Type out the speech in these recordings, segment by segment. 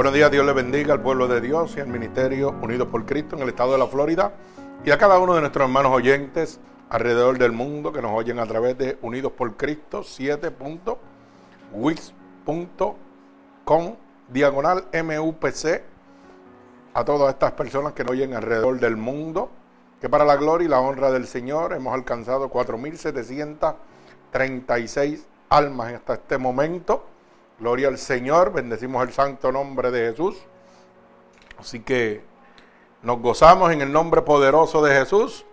Buenos días, Dios le bendiga al pueblo de Dios y al Ministerio Unidos por Cristo en el estado de la Florida y a cada uno de nuestros hermanos oyentes alrededor del mundo que nos oyen a través de Unidos por Cristo 7.wix.com diagonal MUPC a todas estas personas que nos oyen alrededor del mundo que para la gloria y la honra del Señor hemos alcanzado 4.736 almas hasta este momento Gloria al Señor, bendecimos el santo nombre de Jesús. Así que nos gozamos en el nombre poderoso de Jesús,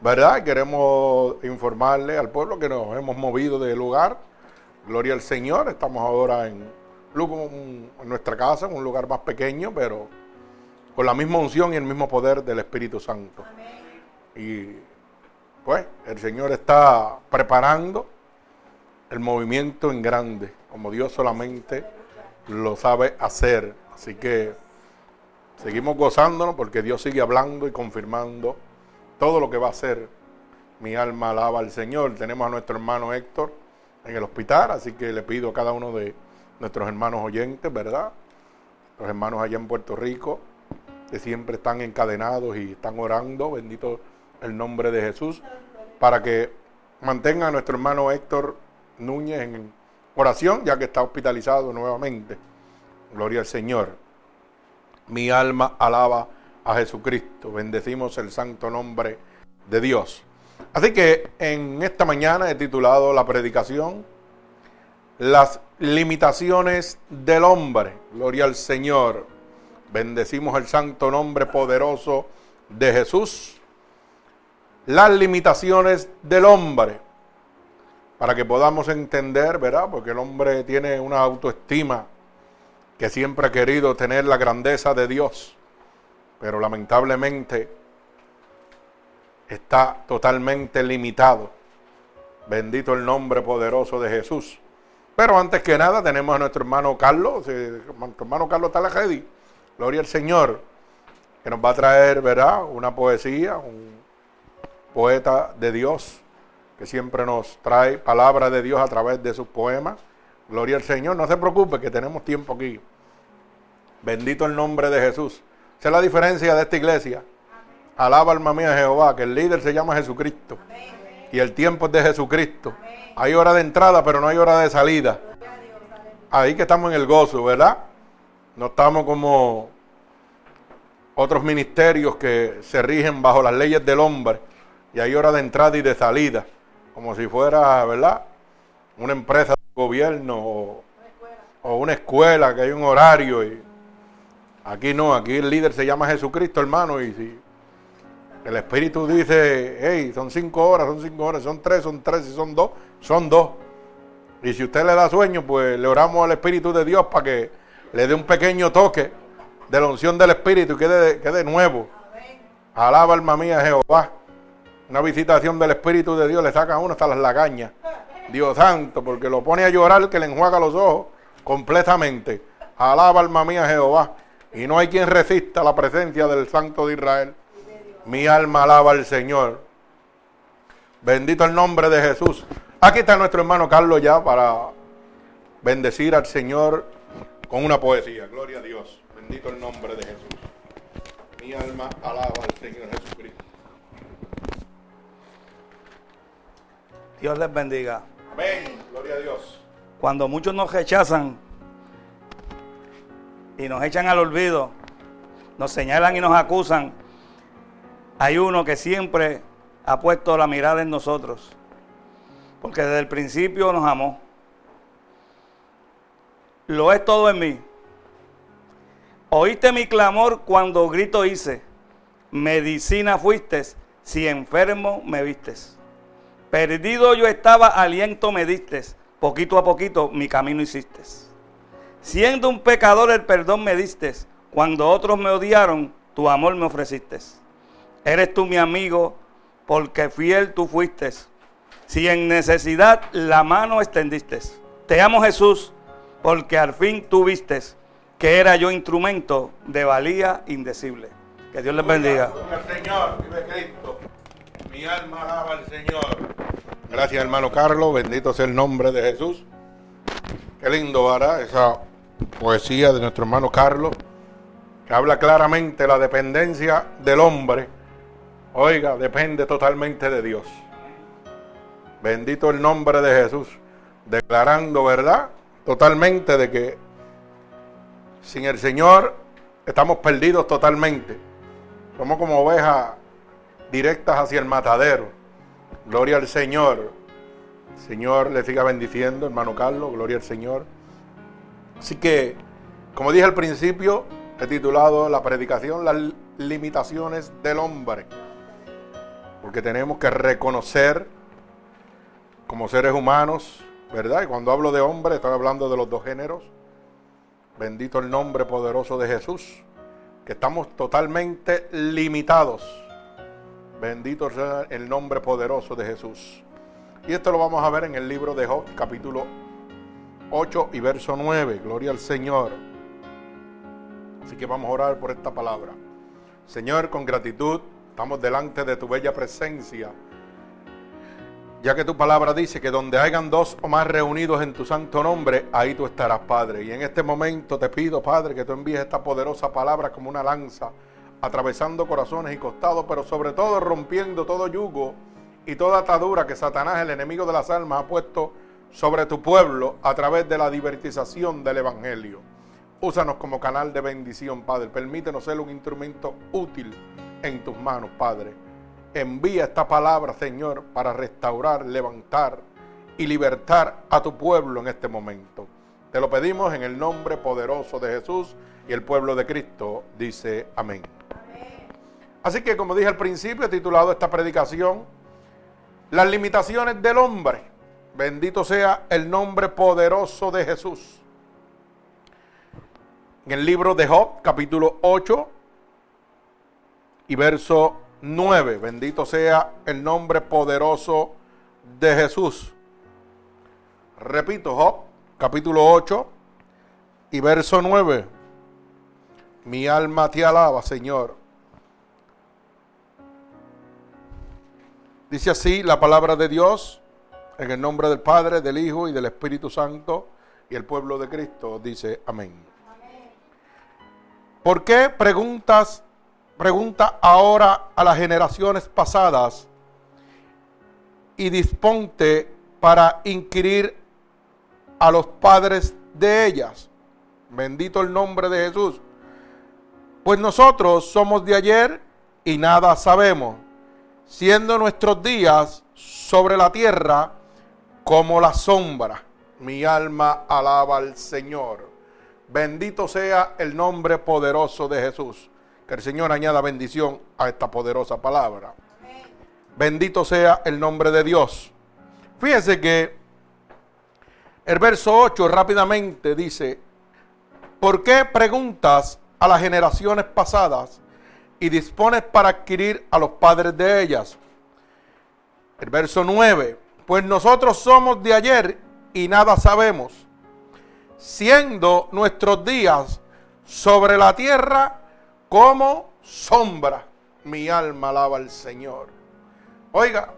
¿verdad? Queremos informarle al pueblo que nos hemos movido de lugar. Gloria al Señor, estamos ahora en, en nuestra casa, en un lugar más pequeño, pero con la misma unción y el mismo poder del Espíritu Santo. Y pues el Señor está preparando el movimiento en grande como Dios solamente lo sabe hacer. Así que seguimos gozándonos porque Dios sigue hablando y confirmando todo lo que va a hacer. Mi alma alaba al Señor. Tenemos a nuestro hermano Héctor en el hospital, así que le pido a cada uno de nuestros hermanos oyentes, ¿verdad? Los hermanos allá en Puerto Rico, que siempre están encadenados y están orando, bendito el nombre de Jesús, para que mantenga a nuestro hermano Héctor Núñez en oración, ya que está hospitalizado nuevamente. Gloria al Señor. Mi alma alaba a Jesucristo. Bendecimos el santo nombre de Dios. Así que en esta mañana he titulado la predicación Las limitaciones del hombre. Gloria al Señor. Bendecimos el santo nombre poderoso de Jesús. Las limitaciones del hombre para que podamos entender, ¿verdad? Porque el hombre tiene una autoestima que siempre ha querido tener la grandeza de Dios, pero lamentablemente está totalmente limitado. Bendito el nombre poderoso de Jesús. Pero antes que nada tenemos a nuestro hermano Carlos, nuestro hermano Carlos Talajedi, gloria al Señor, que nos va a traer, ¿verdad? Una poesía, un poeta de Dios que siempre nos trae palabra de Dios a través de sus poemas. Gloria al Señor, no se preocupe que tenemos tiempo aquí. Bendito el nombre de Jesús. Esa es la diferencia de esta iglesia. Alaba alma mía Jehová, que el líder se llama Jesucristo. Y el tiempo es de Jesucristo. Hay hora de entrada, pero no hay hora de salida. Ahí que estamos en el gozo, ¿verdad? No estamos como otros ministerios que se rigen bajo las leyes del hombre. Y hay hora de entrada y de salida como si fuera, ¿verdad? Una empresa de gobierno o, una escuela que hay un horario. Y aquí no, aquí el líder se llama Jesucristo, hermano, y si el Espíritu dice, hey, son cinco horas, son cinco horas, son tres, son tres, y son dos, son dos. Y si usted le da sueño, pues le oramos al Espíritu de Dios para que le dé un pequeño toque de la unción del Espíritu y quede, quede nuevo. Alaba alma mía Jehová. Una visitación del Espíritu de Dios le saca a uno hasta las lagañas. Dios santo, porque lo pone a llorar que le enjuaga los ojos completamente. Alaba alma mía Jehová. Y no hay quien resista la presencia del Santo de Israel. Mi alma alaba al Señor. Bendito el nombre de Jesús. Aquí está nuestro hermano Carlos ya para bendecir al Señor con una poesía. Gloria a Dios. Bendito el nombre de Jesús. Mi alma alaba al Señor Jesucristo. Dios les bendiga. Amén. Gloria a Dios. Cuando muchos nos rechazan y nos echan al olvido, nos señalan y nos acusan, hay uno que siempre ha puesto la mirada en nosotros, porque desde el principio nos amó. Lo es todo en mí. Oíste mi clamor cuando grito hice, medicina fuiste, si enfermo me vistes. Perdido yo estaba, aliento me diste, poquito a poquito mi camino hiciste. Siendo un pecador el perdón me diste, cuando otros me odiaron, tu amor me ofreciste. Eres tú mi amigo, porque fiel tú fuiste. Si en necesidad la mano extendiste. Te amo Jesús, porque al fin tú vistes que era yo instrumento de valía indecible. Que Dios les bendiga. Señor, vive Cristo. Mi alma alaba al Señor. Gracias, hermano Carlos. Bendito sea el nombre de Jesús. Qué lindo, ¿verdad? Esa poesía de nuestro hermano Carlos, que habla claramente la dependencia del hombre. Oiga, depende totalmente de Dios. Bendito el nombre de Jesús, declarando verdad totalmente de que sin el Señor estamos perdidos totalmente. Somos como ovejas directas hacia el matadero. Gloria al Señor. Señor le siga bendiciendo, hermano Carlos, gloria al Señor. Así que, como dije al principio, he titulado la predicación Las limitaciones del hombre. Porque tenemos que reconocer como seres humanos, ¿verdad? Y cuando hablo de hombre, estoy hablando de los dos géneros. Bendito el nombre poderoso de Jesús, que estamos totalmente limitados. Bendito sea el nombre poderoso de Jesús. Y esto lo vamos a ver en el libro de Job, capítulo 8 y verso 9. Gloria al Señor. Así que vamos a orar por esta palabra. Señor, con gratitud, estamos delante de tu bella presencia. Ya que tu palabra dice que donde hayan dos o más reunidos en tu santo nombre, ahí tú estarás, Padre. Y en este momento te pido, Padre, que tú envíes esta poderosa palabra como una lanza, atravesando corazones y costados, pero sobre todo rompiendo todo yugo y toda atadura que Satanás, el enemigo de las almas, ha puesto sobre tu pueblo a través de la divertización del Evangelio. Úsanos como canal de bendición, Padre. Permítenos ser un instrumento útil en tus manos, Padre. Envía esta palabra, Señor, para restaurar, levantar y libertar a tu pueblo en este momento. Te lo pedimos en el nombre poderoso de Jesús y el pueblo de Cristo dice amén. Así que como dije al principio, he titulado esta predicación Las limitaciones del hombre. Bendito sea el nombre poderoso de Jesús. En el libro de Job, capítulo 8 y verso 9. Bendito sea el nombre poderoso de Jesús. Repito, Job, capítulo 8 y verso 9. Mi alma te alaba, Señor. Dice así la palabra de Dios. En el nombre del Padre, del Hijo y del Espíritu Santo y el pueblo de Cristo dice amén. ¿Por qué preguntas, pregunta ahora a las generaciones pasadas y disponte para inquirir a los padres de ellas? Bendito el nombre de Jesús. Pues nosotros somos de ayer y nada sabemos, siendo nuestros días sobre la tierra como la sombra. Mi alma alaba al Señor. Bendito sea el nombre poderoso de Jesús. Que el Señor añada bendición a esta poderosa palabra. Bendito sea el nombre de Dios. Fíjese que el verso 8 rápidamente dice, ¿por qué preguntas a las generaciones pasadas y dispones para adquirir a los padres de ellas? El verso 9, pues nosotros somos de ayer y nada sabemos, siendo nuestros días sobre la tierra como sombra. Mi alma alaba al Señor. Oiga,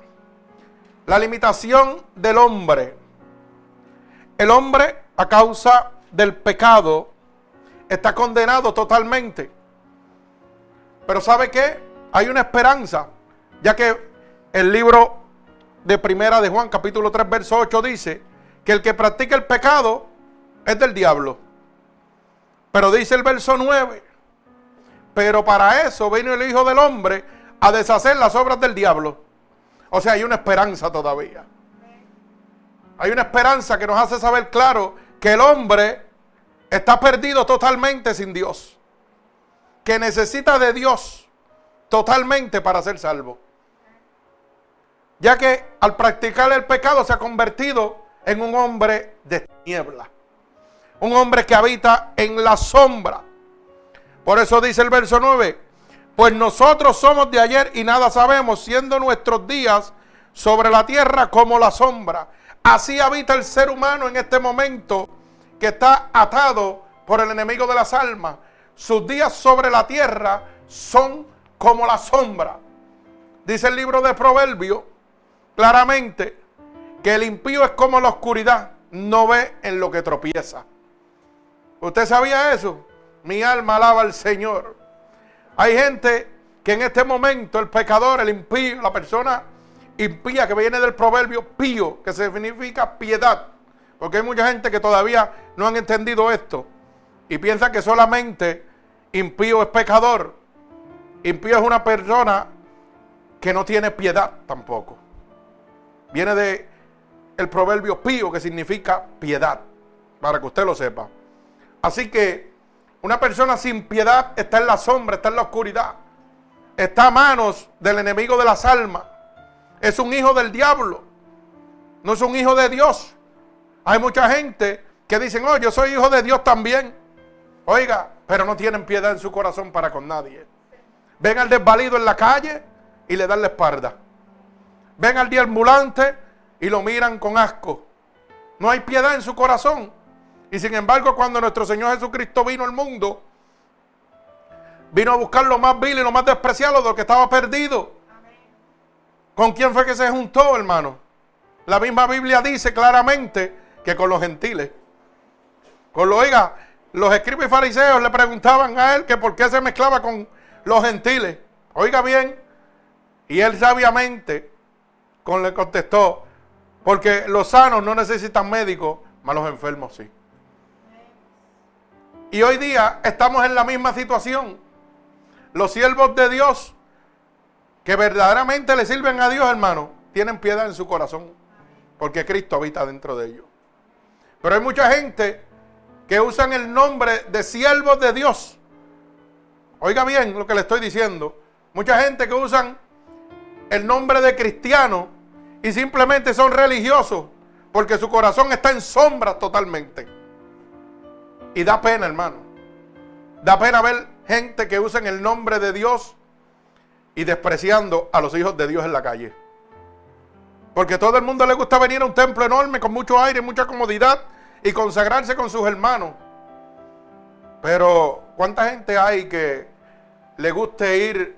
la limitación del hombre. El hombre a causa del pecado está condenado totalmente. Pero ¿sabe qué? Hay una esperanza, ya que el libro de Primera de Juan, capítulo 3, verso 8 dice que el que practica el pecado es del diablo. Pero dice el verso 9, pero para eso vino el Hijo del Hombre a deshacer las obras del diablo. O sea, hay una esperanza todavía. Hay una esperanza que nos hace saber claro que el hombre está perdido totalmente sin Dios. Que necesita de Dios totalmente para ser salvo ya que al practicar el pecado se ha convertido en un hombre de niebla, un hombre que habita en la sombra. Por eso dice el verso 9, pues nosotros somos de ayer y nada sabemos, siendo nuestros días sobre la tierra como la sombra. Así habita el ser humano en este momento que está atado por el enemigo de las almas. Sus días sobre la tierra son como la sombra. Dice el libro de Proverbios claramente que el impío es como la oscuridad, no ve en lo que tropieza. ¿Usted sabía eso? Mi alma alaba al Señor. Hay gente que en este momento el pecador, el impío, la persona impía que viene del proverbio pío, que significa piedad. Porque hay mucha gente que todavía no han entendido esto y piensa que solamente impío es pecador. Impío es una persona que no tiene piedad tampoco. Viene de el proverbio pío que significa piedad, para que usted lo sepa. Así que una persona sin piedad está en la sombra, está en la oscuridad. Está a manos del enemigo de las almas. Es un hijo del diablo. No es un hijo de Dios. Hay mucha gente que dicen, oh, yo soy hijo de Dios también. Oiga, pero no tienen piedad en su corazón para con nadie. Ven al desvalido en la calle y le dan la espalda. Ven al ambulante y lo miran con asco. No hay piedad en su corazón. Y sin embargo, cuando nuestro Señor Jesucristo vino al mundo, vino a buscar lo más vil y lo más despreciado de lo que estaba perdido. ¿Con quién fue que se juntó, hermano? La misma Biblia dice claramente que con los gentiles. Con lo, oiga, los escribas y fariseos le preguntaban a él que por qué se mezclaba con los gentiles. Oiga bien, y él sabiamente con le contestó, porque los sanos no necesitan médicos, mas los enfermos sí. Y hoy día estamos en la misma situación. Los siervos de Dios, que verdaderamente le sirven a Dios, hermano, tienen piedad en su corazón, porque Cristo habita dentro de ellos. Pero hay mucha gente que usan el nombre de siervos de Dios. Oiga bien lo que le estoy diciendo. Mucha gente que usan el nombre de cristiano y simplemente son religiosos porque su corazón está en sombras totalmente. Y da pena, hermano. Da pena ver gente que usa el nombre de Dios y despreciando a los hijos de Dios en la calle. Porque todo el mundo le gusta venir a un templo enorme con mucho aire, mucha comodidad y consagrarse con sus hermanos. Pero, ¿cuánta gente hay que le guste ir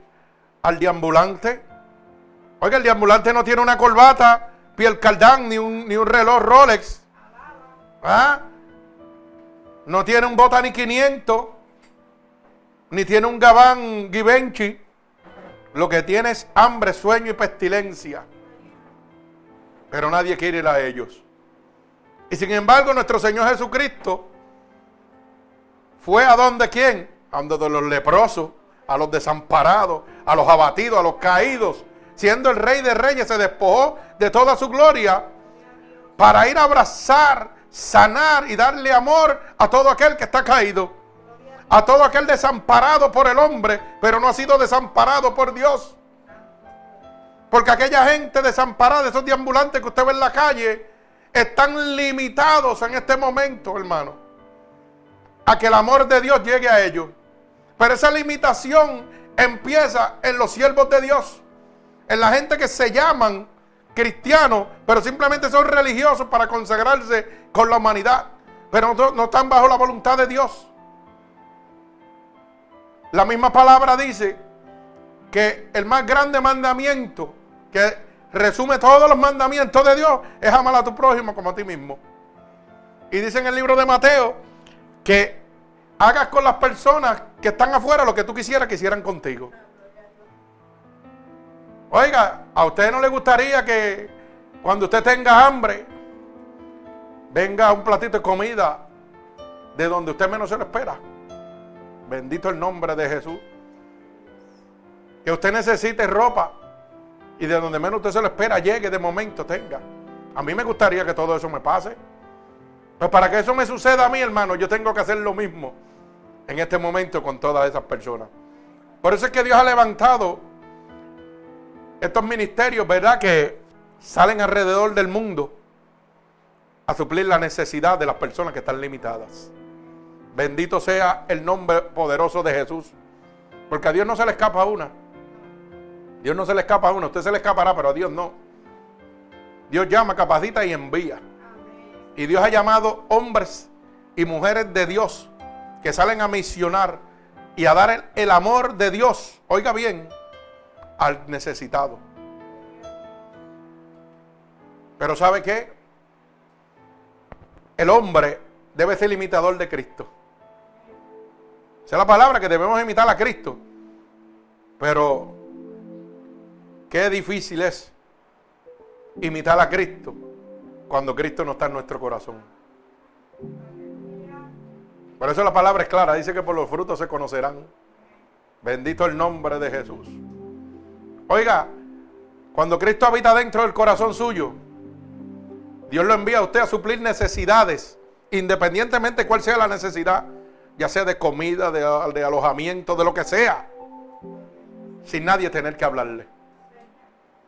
al deambulante? Oiga, el deambulante no tiene una corbata, piel caldán, ni un, ni un reloj Rolex. ¿Ah? No tiene un Botani 500, ni tiene un Gabán Givenchy. Lo que tiene es hambre, sueño y pestilencia. Pero nadie quiere ir a ellos. Y sin embargo, nuestro Señor Jesucristo fue a donde quién? A donde los leprosos, a los desamparados, a los abatidos, a los caídos. Siendo el rey de reyes, se despojó de toda su gloria para ir a abrazar, sanar y darle amor a todo aquel que está caído. A todo aquel desamparado por el hombre, pero no ha sido desamparado por Dios. Porque aquella gente desamparada, esos deambulantes que usted ve en la calle, están limitados en este momento, hermano, a que el amor de Dios llegue a ellos. Pero esa limitación empieza en los siervos de Dios, en la gente que se llaman cristianos, pero simplemente son religiosos para consagrarse con la humanidad, pero no, no están bajo la voluntad de Dios. La misma palabra dice que el más grande mandamiento que resume todos los mandamientos de Dios, es amar a tu prójimo como a ti mismo. Y dice en el libro de Mateo que hagas con las personas que están afuera lo que tú quisieras que hicieran contigo. Oiga, ¿a usted no le gustaría que cuando usted tenga hambre, venga un platito de comida de donde usted menos se lo espera? Bendito el nombre de Jesús. Que usted necesite ropa y de donde menos usted se lo espera llegue de momento, tenga. A mí me gustaría que todo eso me pase. Pues para que eso me suceda a mí, hermano, yo tengo que hacer lo mismo en este momento con todas esas personas. Por eso es que Dios ha levantado estos ministerios, ¿verdad? Que salen alrededor del mundo a suplir la necesidad de las personas que están limitadas. Bendito sea el nombre poderoso de Jesús. Porque a Dios no se le escapa una. Dios no se le escapa a uno, usted se le escapará, pero a Dios no. Dios llama, capacita y envía. Y Dios ha llamado hombres y mujeres de Dios que salen a misionar y a dar el, el amor de Dios, oiga bien, al necesitado. Pero ¿sabe qué? El hombre debe ser imitador de Cristo. Esa es la palabra que debemos imitar a Cristo. Pero qué difícil es imitar a Cristo cuando Cristo no está en nuestro corazón. Por eso la palabra es clara, dice que por los frutos se conocerán. Bendito el nombre de Jesús. Oiga, cuando Cristo habita dentro del corazón suyo, Dios lo envía a usted a suplir necesidades, independientemente de cuál sea la necesidad, ya sea de comida, de, de alojamiento, de lo que sea, sin nadie tener que hablarle.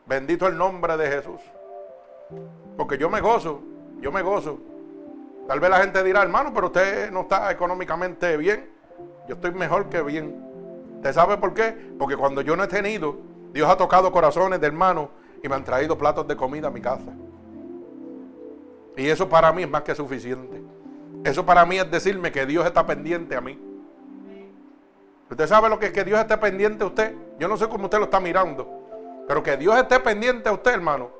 Bendito el nombre de Jesús. Porque yo me gozo, yo me gozo. Tal vez la gente dirá, hermano, pero usted no está económicamente bien. Yo estoy mejor que bien. ¿Usted sabe por qué? Porque cuando yo no he tenido, Dios ha tocado corazones de hermanos y me han traído platos de comida a mi casa. Y eso para mí es más que suficiente. Eso para mí es decirme que Dios está pendiente a mí. ¿Usted sabe lo que es que Dios esté pendiente a usted? Yo no sé cómo usted lo está mirando. Pero que Dios esté pendiente a usted, hermano.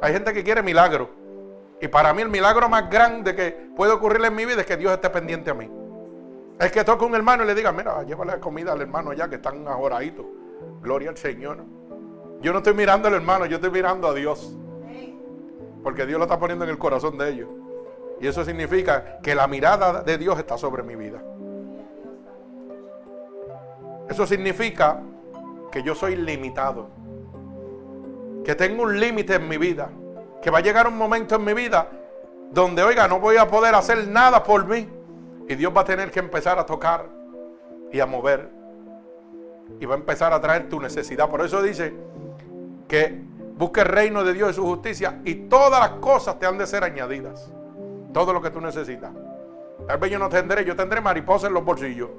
Hay gente que quiere milagro. Y para mí el milagro más grande que puede ocurrir en mi vida es que Dios esté pendiente a mí. Es que toque un hermano y le diga, mira, llévale comida al hermano allá que están ahoraditos. Gloria al Señor. Yo no estoy mirando al hermano, yo estoy mirando a Dios. Porque Dios lo está poniendo en el corazón de ellos. Y eso significa que la mirada de Dios está sobre mi vida. Eso significa que yo soy limitado. Que tengo un límite en mi vida. Que va a llegar un momento en mi vida donde, oiga, no voy a poder hacer nada por mí. Y Dios va a tener que empezar a tocar y a mover. Y va a empezar a traer tu necesidad. Por eso dice que busque el reino de Dios y su justicia. Y todas las cosas te han de ser añadidas. Todo lo que tú necesitas. Tal vez yo no tendré, yo tendré mariposas en los bolsillos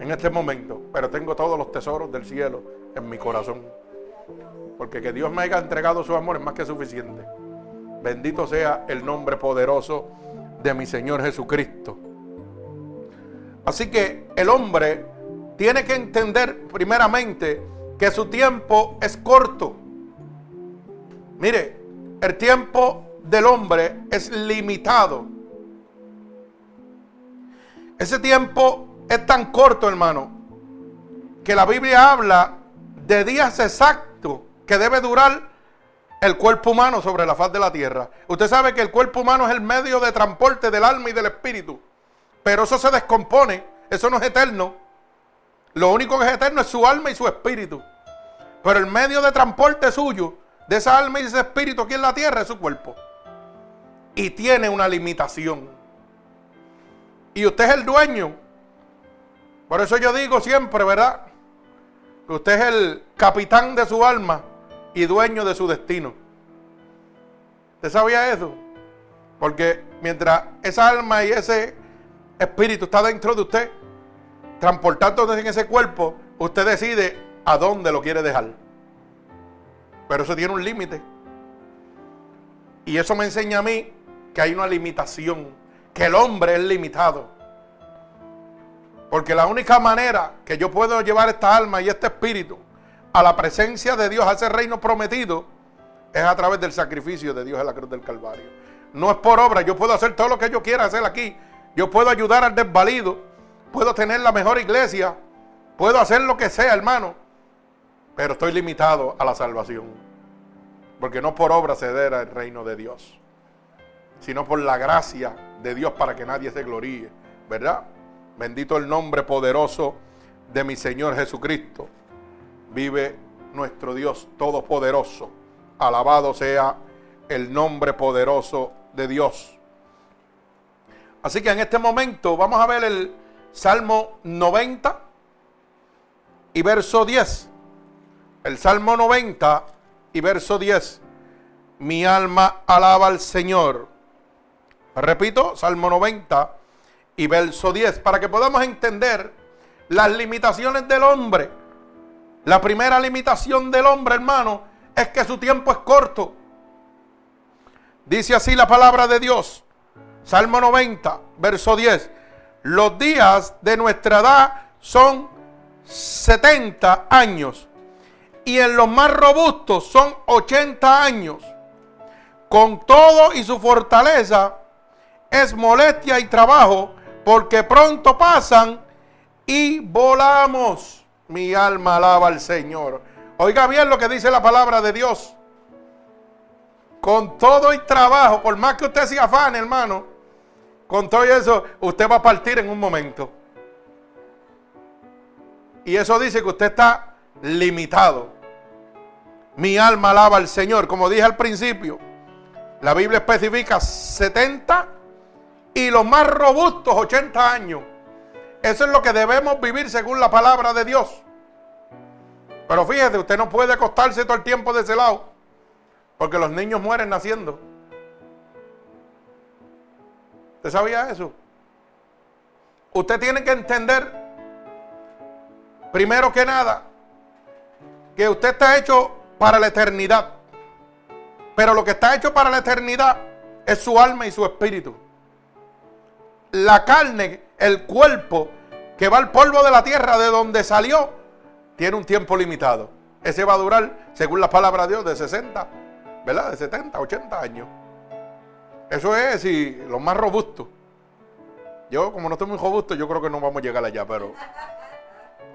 en este momento, pero tengo todos los tesoros del cielo en mi corazón. Porque que Dios me haya entregado su amor es más que suficiente. Bendito sea el nombre poderoso de mi Señor Jesucristo. Así que el hombre tiene que entender primeramente que su tiempo es corto. Mire, el tiempo del hombre es limitado. Ese tiempo es tan corto, hermano, que la Biblia habla de días exactos que debe durar el cuerpo humano sobre la faz de la tierra. Usted sabe que el cuerpo humano es el medio de transporte del alma y del espíritu. Pero eso se descompone, eso no es eterno. Lo único que es eterno es su alma y su espíritu. Pero el medio de transporte suyo, de esa alma y ese espíritu aquí en la tierra, es su cuerpo. Y tiene una limitación. Y usted es el dueño por eso yo digo siempre, ¿verdad? Que usted es el capitán de su alma y dueño de su destino. ¿Usted sabía eso? Porque mientras esa alma y ese espíritu está dentro de usted, transportándose en ese cuerpo, usted decide a dónde lo quiere dejar. Pero eso tiene un límite. Y eso me enseña a mí que hay una limitación, que el hombre es limitado. Porque la única manera que yo puedo llevar esta alma y este espíritu a la presencia de Dios, a ese reino prometido, es a través del sacrificio de Dios en la cruz del Calvario. No es por obra, yo puedo hacer todo lo que yo quiera hacer aquí. Yo puedo ayudar al desvalido, puedo tener la mejor iglesia, puedo hacer lo que sea, hermano. Pero estoy limitado a la salvación. Porque no por obra ceder al reino de Dios, sino por la gracia de Dios para que nadie se gloríe, ¿verdad? Bendito el nombre poderoso de mi Señor Jesucristo. Vive nuestro Dios todopoderoso. Alabado sea el nombre poderoso de Dios. Así que en este momento vamos a ver el Salmo 90 y verso 10. El Salmo 90 y verso 10. Mi alma alaba al Señor. Repito, Salmo 90 y verso 10, para que podamos entender las limitaciones del hombre. La primera limitación del hombre, hermano, es que su tiempo es corto. Dice así la palabra de Dios. Salmo 90, verso 10. Los días de nuestra edad son 70 años y en los más robustos son 80 años. Con todo y su fortaleza es molestia y trabajo porque pronto pasan y volamos. Mi alma alaba al Señor. Oiga bien lo que dice la palabra de Dios. Con todo y trabajo, por más que usted se afane, hermano, con todo eso, usted va a partir en un momento. Y eso dice que usted está limitado. Mi alma alaba al Señor. Como dije al principio, la Biblia especifica 70 y los más robustos 80 años. Eso es lo que debemos vivir según la palabra de Dios. Pero fíjese, usted no puede acostarse todo el tiempo de ese lado. Porque los niños mueren naciendo. ¿Usted sabía eso? Usted tiene que entender, primero que nada, que usted está hecho para la eternidad. Pero lo que está hecho para la eternidad es su alma y su espíritu. La carne, el cuerpo que va al polvo de la tierra de donde salió, tiene un tiempo limitado. Ese va a durar, según la palabra de Dios, de 60, ¿verdad? De 70, 80 años. Eso es si lo más robusto. Yo, como no estoy muy robusto, yo creo que no vamos a llegar allá, pero.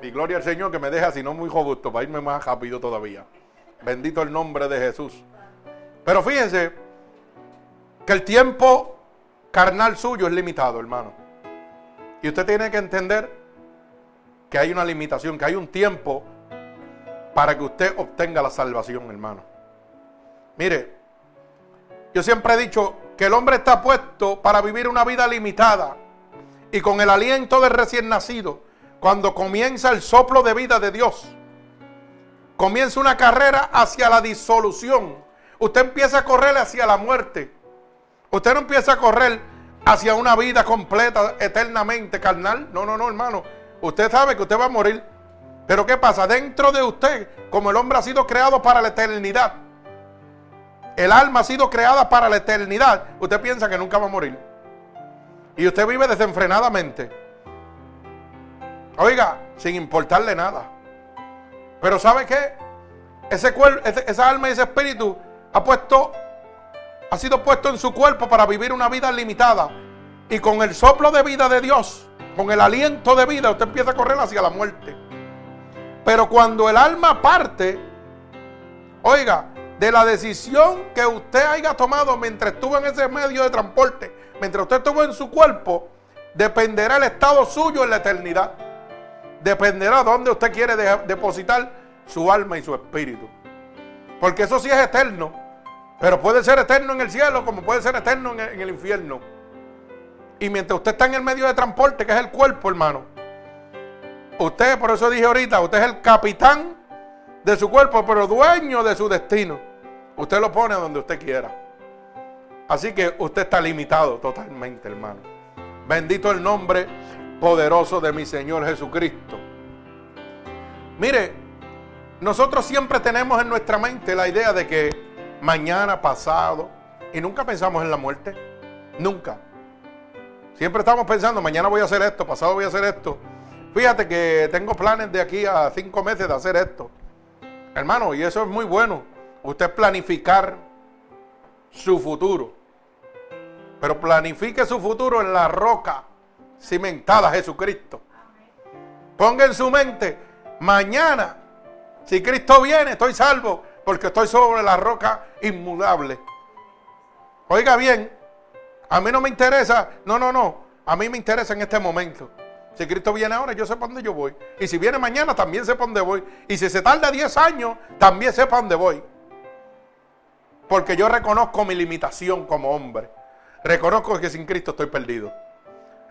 Y gloria al Señor que me deja, si no muy robusto, para irme más rápido todavía. Bendito el nombre de Jesús. Pero fíjense que el tiempo carnal suyo es limitado, hermano. Y usted tiene que entender que hay una limitación, que hay un tiempo para que usted obtenga la salvación, hermano. Mire, yo siempre he dicho que el hombre está puesto para vivir una vida limitada y con el aliento del recién nacido, cuando comienza el soplo de vida de Dios, comienza una carrera hacia la disolución. Usted empieza a correr hacia la muerte. Usted no empieza a correr hacia una vida completa, eternamente carnal. No, no, no, hermano. Usted sabe que usted va a morir. Pero ¿qué pasa? Dentro de usted, como el hombre ha sido creado para la eternidad, el alma ha sido creada para la eternidad, usted piensa que nunca va a morir. Y usted vive desenfrenadamente. Oiga, sin importarle nada. Pero ¿sabe qué? Ese cuerpo, esa alma y ese espíritu ha puesto, ha sido puesto en su cuerpo para vivir una vida limitada. Y con el soplo de vida de Dios, con el aliento de vida, usted empieza a correr hacia la muerte. Pero cuando el alma parte, oiga, de la decisión que usted haya tomado mientras estuvo en ese medio de transporte, mientras usted estuvo en su cuerpo, dependerá el estado suyo en la eternidad. Dependerá dónde usted quiere depositar su alma y su espíritu. Porque eso sí es eterno. Pero puede ser eterno en el cielo como puede ser eterno en el, infierno. Y mientras usted está en el medio de transporte, que es el cuerpo, hermano, usted, por eso dije ahorita, usted es el capitán de su cuerpo, pero dueño de su destino. Usted lo pone donde usted quiera. Así que usted está limitado totalmente, hermano. Bendito el nombre poderoso de mi Señor Jesucristo. Mire, nosotros siempre tenemos en nuestra mente la idea de que mañana, pasado, y nunca pensamos en la muerte. Nunca. Siempre estamos pensando, mañana voy a hacer esto, pasado voy a hacer esto. Fíjate que tengo planes de aquí a cinco meses de hacer esto. Hermano, y eso es muy bueno. Usted planificar su futuro. Pero planifique su futuro en la roca cimentada Jesucristo. Ponga en su mente, mañana, si Cristo viene, estoy salvo, porque estoy sobre la roca inmudable. Oiga bien, a mí no me interesa, no, no, no, a mí me interesa en este momento. Si Cristo viene ahora, yo sé para dónde yo voy. Y si viene mañana, también sé para dónde voy. Y si se tarda 10 años, también sé para dónde voy. Porque yo reconozco mi limitación como hombre. Reconozco que sin Cristo estoy perdido.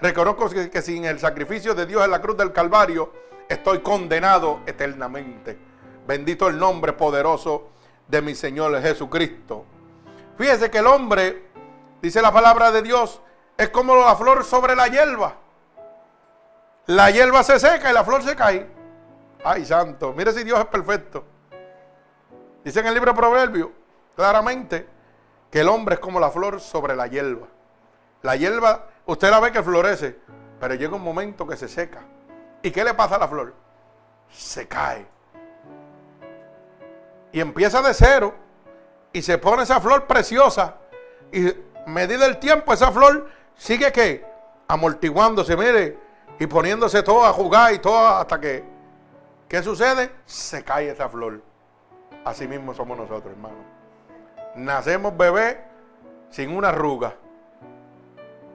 Reconozco que, sin el sacrificio de Dios en la cruz del Calvario estoy condenado eternamente. Bendito el nombre poderoso de mi Señor Jesucristo. Fíjese que el hombre, dice la palabra de Dios, es como la flor sobre la hierba. La hierba se seca y la flor se cae. Ay, santo, mire si Dios es perfecto. Dice en el libro de claramente que el hombre es como la flor sobre la hierba. La hierba Usted la ve que florece, pero llega un momento que se seca. ¿Y qué le pasa a la flor? Se cae. Y empieza de cero y se pone esa flor preciosa. Y medida el tiempo, esa flor sigue que amortiguándose. Mire, y poniéndose todo a jugar y todo hasta que, ¿qué sucede? Se cae esa flor. Así mismo somos nosotros, hermano. Nacemos bebés sin una arruga.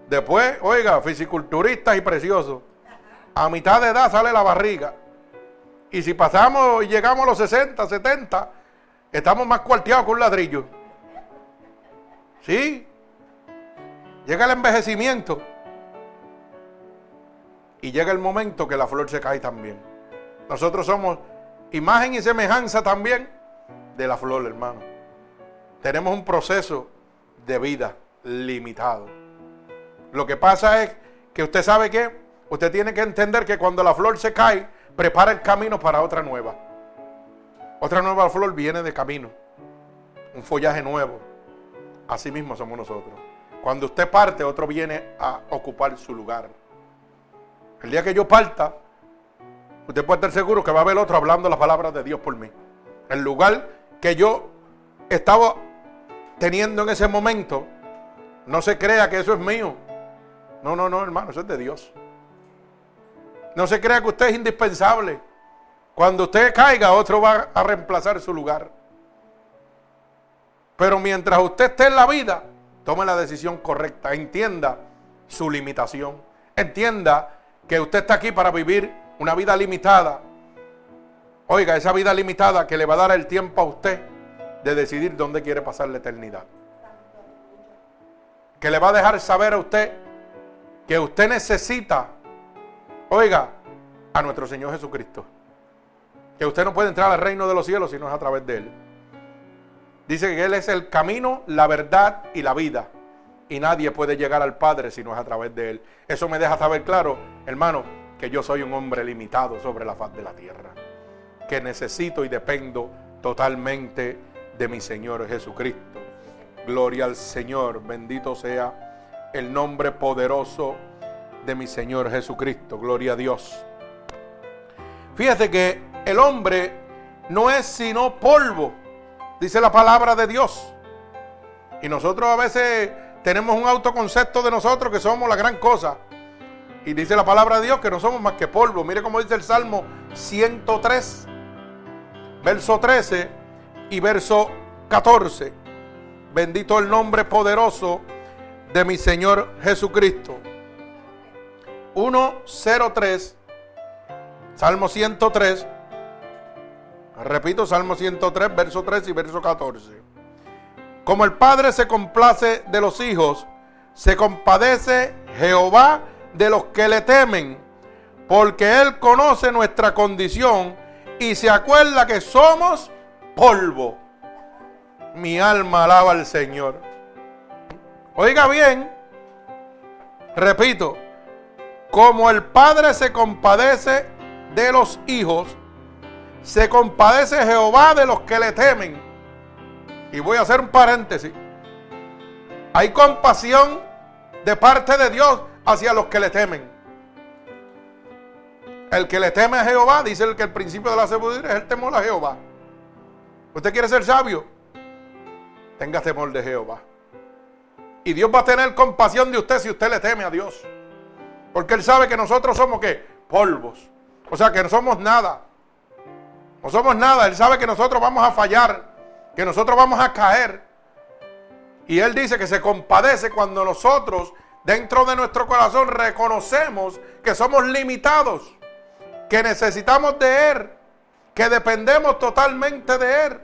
Después, oiga, fisiculturistas y preciosos. A mitad de edad sale la barriga. Y si pasamos y llegamos a los 60, 70, estamos más cuarteados que un ladrillo. ¿Sí? Llega el envejecimiento. Y llega el momento que la flor se cae también. Nosotros somos imagen y semejanza también de la flor, hermano. Tenemos un proceso de vida limitado. Lo que pasa es que usted sabe que usted tiene que entender que cuando la flor se cae, prepara el camino para otra nueva. Otra nueva flor viene de camino. Un follaje nuevo. Así mismo somos nosotros. Cuando usted parte, otro viene a ocupar su lugar. El día que yo parta, usted puede estar seguro que va a haber otro hablando las palabras de Dios por mí. El lugar que yo estaba teniendo en ese momento, no se crea que eso es mío. No, no, no, hermano, eso es de Dios. No se crea que usted es indispensable. Cuando usted caiga, otro va a reemplazar su lugar. Pero mientras usted esté en la vida, tome la decisión correcta. Entienda su limitación. Entienda que usted está aquí para vivir una vida limitada. Oiga, esa vida limitada que le va a dar el tiempo a usted de decidir dónde quiere pasar la eternidad. Que le va a dejar saber a usted que usted necesita, oiga, a nuestro Señor Jesucristo. Que usted no puede entrar al reino de los cielos si no es a través de Él. Dice que Él es el camino, la verdad y la vida. Y nadie puede llegar al Padre si no es a través de Él. Eso me deja saber claro, hermano, que yo soy un hombre limitado sobre la faz de la tierra. Que necesito y dependo totalmente de mi Señor Jesucristo. Gloria al Señor, bendito sea el nombre poderoso de mi Señor Jesucristo. Gloria a Dios. Fíjate que el hombre no es sino polvo, dice la palabra de Dios. Y nosotros a veces tenemos un autoconcepto de nosotros que somos la gran cosa. Y dice la palabra de Dios que no somos más que polvo. Mire cómo dice el Salmo 103, verso 13 y verso 14. Bendito el nombre poderoso de mi Señor Jesucristo. 103, Salmo 103. Repito, Salmo 103, verso 3 y verso 14. Como el Padre se complace de los hijos, se compadece Jehová de los que le temen, porque Él conoce nuestra condición y se acuerda que somos polvo. Mi alma alaba al Señor. Oiga bien, repito, como el Padre se compadece de los hijos, se compadece Jehová de los que le temen. Y voy a hacer un paréntesis. Hay compasión de parte de Dios hacia los que le temen. El que le teme a Jehová, dice el que el principio de la sabiduría es el temor a Jehová. ¿Usted quiere ser sabio? Tenga temor de Jehová. Y Dios va a tener compasión de usted si usted le teme a Dios. Porque Él sabe que nosotros somos qué? Polvos. O sea, que no somos nada. No somos nada. Él sabe que nosotros vamos a fallar. Que nosotros vamos a caer. Y Él dice que se compadece cuando nosotros dentro de nuestro corazón reconocemos que somos limitados. Que necesitamos de Él. Que dependemos totalmente de Él.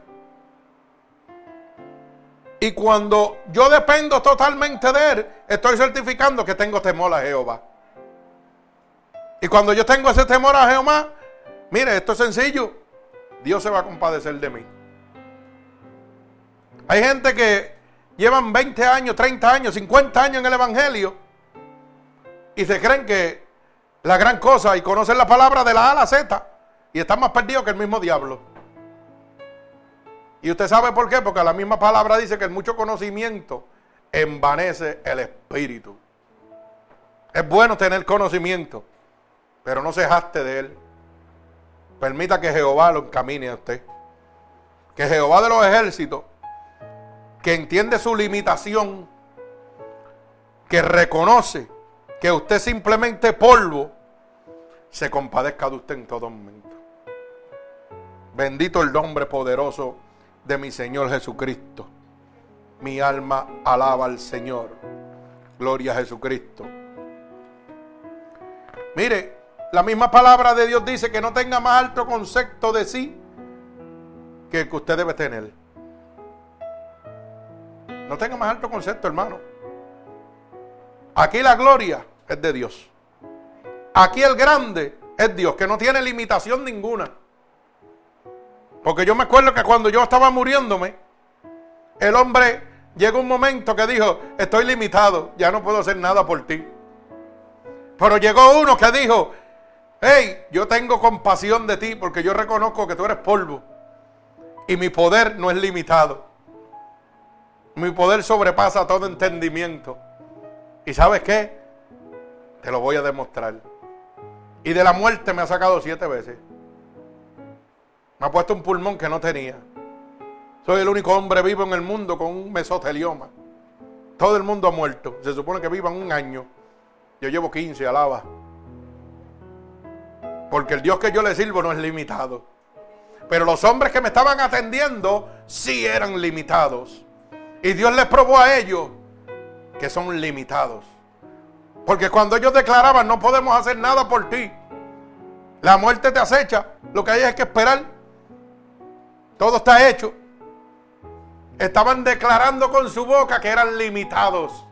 Y cuando yo dependo totalmente de Él, estoy certificando que tengo temor a Jehová. Y cuando yo tengo ese temor a Jehová, mire, esto es sencillo. Dios se va a compadecer de mí. Hay gente que llevan 20 años, 30 años, 50 años en el Evangelio y se creen que la gran cosa y conocen la palabra de la A a la Z y están más perdidos que el mismo diablo. Y usted sabe por qué, porque la misma palabra dice que el mucho conocimiento envanece el espíritu. Es bueno tener conocimiento, pero no se jaste de él. Permita que Jehová lo encamine a usted. Que Jehová de los ejércitos, que entiende su limitación, que reconoce que usted simplemente polvo, se compadezca de usted en todo momento. Bendito el nombre poderoso de mi Señor Jesucristo. Mi alma alaba al Señor. Gloria a Jesucristo. Mire, la misma palabra de Dios dice que no tenga más alto concepto de sí que el que usted debe tener. No tenga más alto concepto, hermano. Aquí la gloria es de Dios. Aquí el grande es Dios, que no tiene limitación ninguna. Porque yo me acuerdo que cuando yo estaba muriéndome, el hombre llegó un momento que dijo, estoy limitado, ya no puedo hacer nada por ti. Pero llegó uno que dijo, hey, yo tengo compasión de ti porque yo reconozco que tú eres polvo y mi poder no es limitado. Mi poder sobrepasa todo entendimiento. ¿Y sabes qué? Te lo voy a demostrar. Y de la muerte me ha sacado siete veces. Me ha puesto un pulmón que no tenía. Soy el único hombre vivo en el mundo con un mesotelioma. Todo el mundo ha muerto. Se supone que vivan un año. Yo llevo 15, alaba. Porque el Dios que yo le sirvo no es limitado. Pero los hombres que me estaban atendiendo sí eran limitados. Y Dios les probó a ellos que son limitados. Porque cuando ellos declaraban, no podemos hacer nada por ti. La muerte te acecha. Lo que hay es que esperar. Todo está hecho. Estaban declarando con su boca que eran limitados.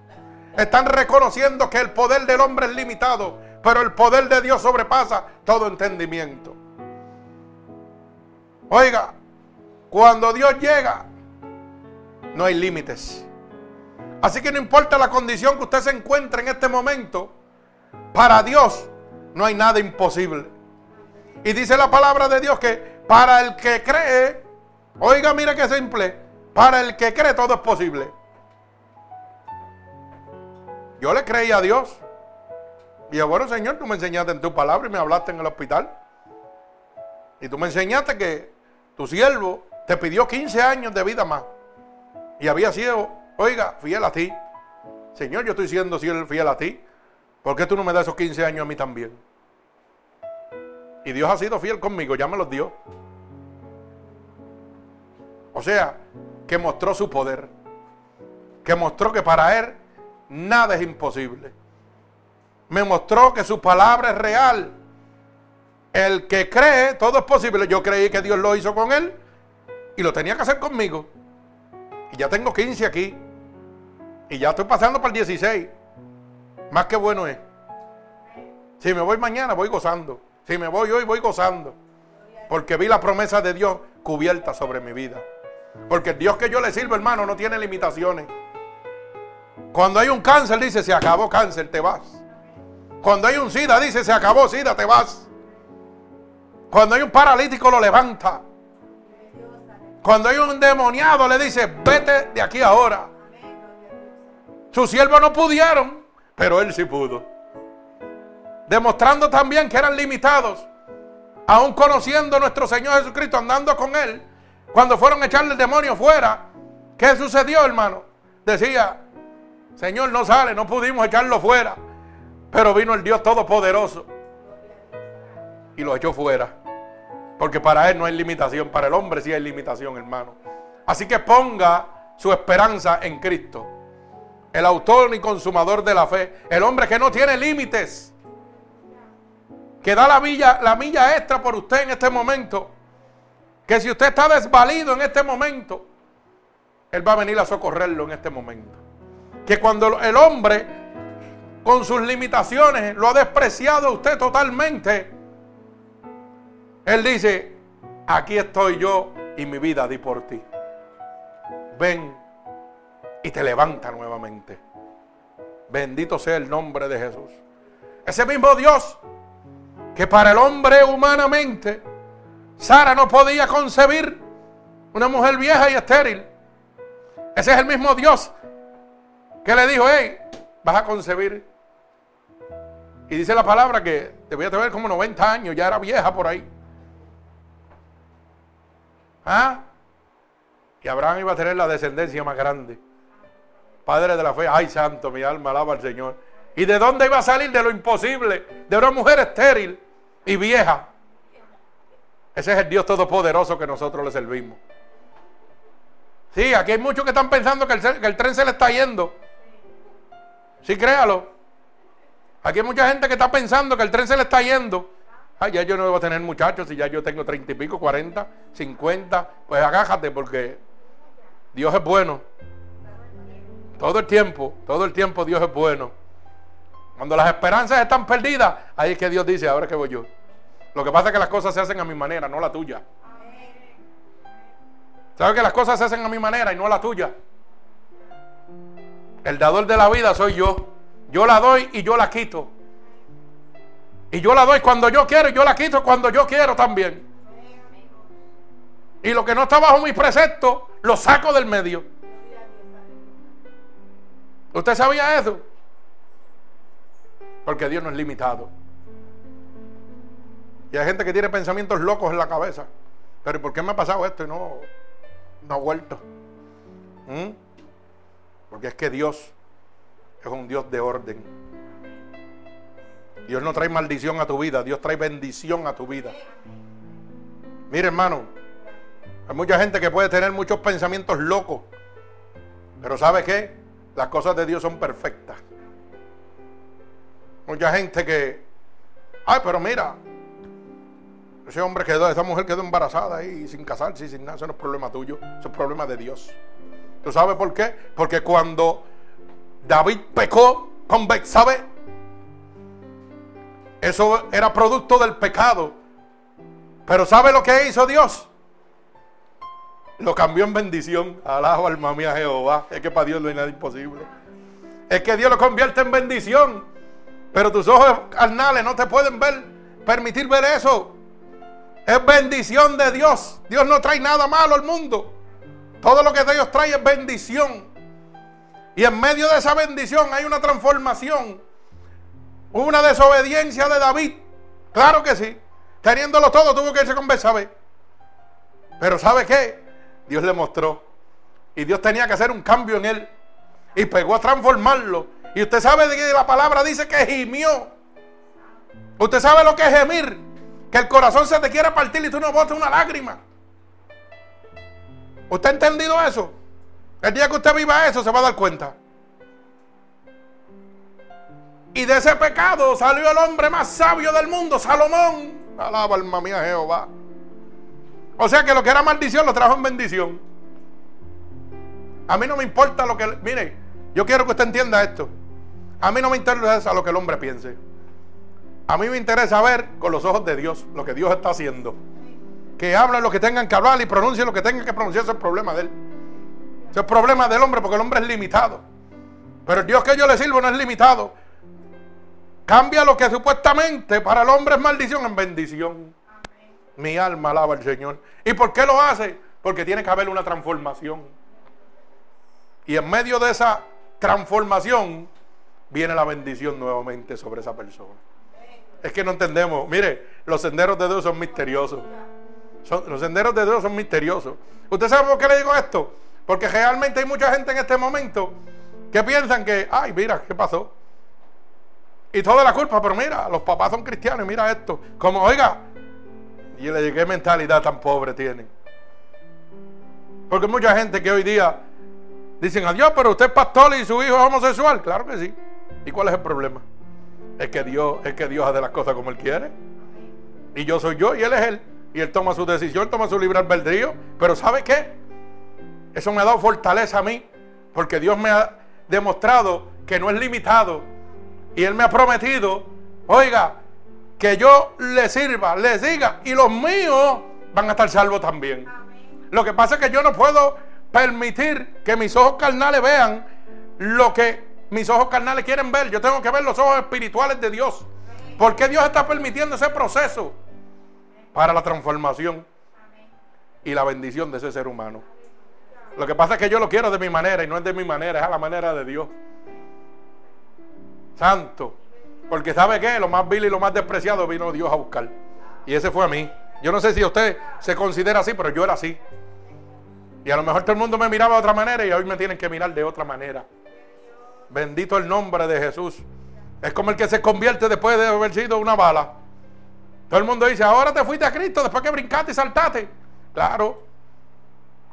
Están reconociendo que el poder del hombre es limitado. Pero el poder de Dios sobrepasa todo entendimiento. Oiga, cuando Dios llega, no hay límites. Así que no importa la condición que usted se encuentre en este momento, para Dios no hay nada imposible. Y dice la palabra de Dios que para el que cree, oiga, mira qué simple, para el que cree todo es posible. Yo le creí a Dios. Y yo, bueno, Señor, tú me enseñaste en tu palabra y me hablaste en el hospital. Y tú me enseñaste que tu siervo te pidió 15 años de vida más. Y había sido Oiga, fiel a ti. Señor, yo estoy siendo fiel a ti. ¿Por qué tú no me das esos 15 años a mí también? Y Dios ha sido fiel conmigo, ya me los dio. O sea, que mostró su poder. Que mostró que para Él nada es imposible. Me mostró que su palabra es real. El que cree, todo es posible. Yo creí que Dios lo hizo con Él y lo tenía que hacer conmigo. Y ya tengo 15 aquí. Y ya estoy pasando para el 16. Más que bueno es. Si me voy mañana, voy gozando. Si me voy hoy, voy gozando. Porque vi la promesa de Dios cubierta sobre mi vida. Porque el Dios que yo le sirvo, hermano, no tiene limitaciones. Cuando hay un cáncer, dice, se acabó cáncer, te vas. Cuando hay un SIDA, dice, se acabó SIDA, te vas. Cuando hay un paralítico, lo levanta. Cuando hay un endemoniado, le dice, vete de aquí ahora. Sus siervos no pudieron, pero él sí pudo. Demostrando también que eran limitados, aún conociendo a nuestro Señor Jesucristo, andando con él. Cuando fueron a echarle el demonio fuera, ¿qué sucedió, hermano? Decía, Señor, no sale, no pudimos echarlo fuera. Pero vino el Dios Todopoderoso y lo echó fuera. Porque para él no hay limitación, para el hombre sí hay limitación, hermano. Así que ponga su esperanza en Cristo el autor y consumador de la fe, el hombre que no tiene límites, que da la la milla extra por usted en este momento, que si usted está desvalido en este momento, Él va a venir a socorrerlo en este momento. Que cuando el hombre con sus limitaciones lo ha despreciado usted totalmente, Él dice, aquí estoy yo y mi vida di por ti. Ven y te levanta nuevamente. Bendito sea el nombre de Jesús. Ese mismo Dios que para el hombre humanamente Sara no podía concebir una mujer vieja y estéril. Ese es el mismo Dios que le dijo, hey, vas a concebir. Y dice la palabra que te voy a tener como 90 años, ya era vieja por ahí. ¿Ah? Y Abraham iba a tener la descendencia más grande. Padre de la fe, ay santo, mi alma alaba al Señor. ¿Y de dónde iba a salir? De lo imposible, de una mujer estéril. y vieja. Ese es el Dios todopoderoso que nosotros le servimos. Sí, aquí hay muchos que están pensando que el, tren se le está yendo. Sí, créalo. Aquí hay mucha gente que está pensando que el tren se le está yendo. Ay, ya yo no debo tener muchachos, si ya yo tengo treinta y pico, cuarenta, cincuenta. Pues agájate porque Dios es bueno. Todo el tiempo, todo el tiempo Dios es bueno. Cuando las esperanzas están perdidas, ahí es que Dios dice, ahora que voy yo. Lo que pasa es que las cosas se hacen a mi manera, no la tuya. ¿Sabes que las cosas se hacen a mi manera y no a la tuya? El dador de la vida soy yo. Yo la doy y yo la quito. Y yo la doy cuando yo quiero y yo la quito cuando yo quiero también. Y lo que no está bajo mi precepto, lo saco del medio. ¿Usted sabía eso? Porque Dios no es limitado. Y hay gente que tiene pensamientos locos en la cabeza. Pero ¿por qué me ha pasado esto y no, no ha vuelto? ¿Mm? Porque es que Dios es un Dios de orden. Dios no trae maldición a tu vida, Dios trae bendición a tu vida. Mire hermano, hay mucha gente que puede tener muchos pensamientos locos, pero ¿sabe qué? Las cosas de Dios son perfectas. Mucha gente que, ay, pero mira, ese hombre quedó, esa mujer quedó embarazada y sin casarse y sin nada, eso no es problema tuyo, eso es problema de Dios. ¿Tú sabes por qué? Porque cuando David pecó con ¿sabe? eso era producto del pecado. Pero ¿sabe lo que hizo Dios? Lo cambió en bendición. Alaba alma mía Jehová. Es que para Dios no hay nada imposible. Es que Dios lo convierte en bendición. Pero tus ojos carnales no te pueden ver, permitir ver eso. Es bendición de Dios. Dios no trae nada malo al mundo. Todo lo que Dios trae es bendición. Y en medio de esa bendición hay una transformación. Una desobediencia de David. Claro que sí. Teniéndolo todo, tuvo que irse con Betsabé. Pero ¿sabe qué? Dios le mostró. Y Dios tenía que hacer un cambio en él. Y pegó a transformarlo. Y usted sabe de que la palabra dice que gimió. Usted sabe lo que es gemir. Que el corazón se te quiere partir y tú no botas una lágrima. ¿Usted ha entendido eso? El día que usted viva eso se va a dar cuenta. Y de ese pecado salió el hombre más sabio del mundo, Salomón. Alaba alma mía Jehová. O sea que lo que era maldición lo trajo en bendición. A mí no me importa lo que... Mire, yo quiero que usted entienda esto. A mí no me interesa lo que el hombre piense. A mí me interesa ver con los ojos de Dios lo que Dios está haciendo. Que hablen lo que tengan que hablar y pronuncien lo que tengan que pronunciar. Ese es el problema de él. Ese es el problema del hombre porque el hombre es limitado. Pero el Dios que yo le sirvo no es limitado. Cambia lo que supuestamente para el hombre es maldición en bendición. Mi alma alaba al Señor. ¿Y por qué lo hace? Porque tiene que haber una transformación. Y en medio de esa transformación viene la bendición nuevamente sobre esa persona. Es que no entendemos. Mire, los senderos de Dios son misteriosos. los senderos de Dios son misteriosos. ¿Usted sabe por qué le digo esto? Porque realmente hay mucha gente en este momento que piensan que, ay, mira, ¿qué pasó? Y toda la culpa, pero mira, los papás son cristianos, mira esto. Como, oiga, y le ¿qué mentalidad tan pobre tienen? Porque mucha gente que hoy día dicen, adiós, pero usted es pastor y su hijo es homosexual. Claro que sí. ¿Y cuál es el problema? Es que Dios, es que Dios hace las cosas como Él quiere. Y yo soy yo y Él es Él. Y Él toma su decisión, toma su libre albedrío. Pero ¿sabe qué? Eso me ha dado fortaleza a mí. Porque Dios me ha demostrado que no es limitado. Y Él me ha prometido, oiga, que yo le sirva, le diga. Y los míos van a estar salvos también. Lo que pasa es que yo no puedo permitir que mis ojos carnales vean lo que mis ojos carnales quieren ver. Yo tengo que ver los ojos espirituales de Dios. ¿Por qué Dios está permitiendo ese proceso? Para la transformación y la bendición de ese ser humano. Lo que pasa es que yo lo quiero de mi manera y no es de mi manera, es a la manera de Dios. Santo. Porque sabe qué, lo más vil y lo más despreciado vino Dios a buscar. Y ese fue a mí. Yo no sé si usted se considera así, pero yo era así. Y a lo mejor todo el mundo me miraba de otra manera y hoy me tienen que mirar de otra manera. Bendito el nombre de Jesús. Es como el que se convierte después de haber sido una bala. Todo el mundo dice, ahora te fuiste a Cristo después que brincaste y saltaste. Claro,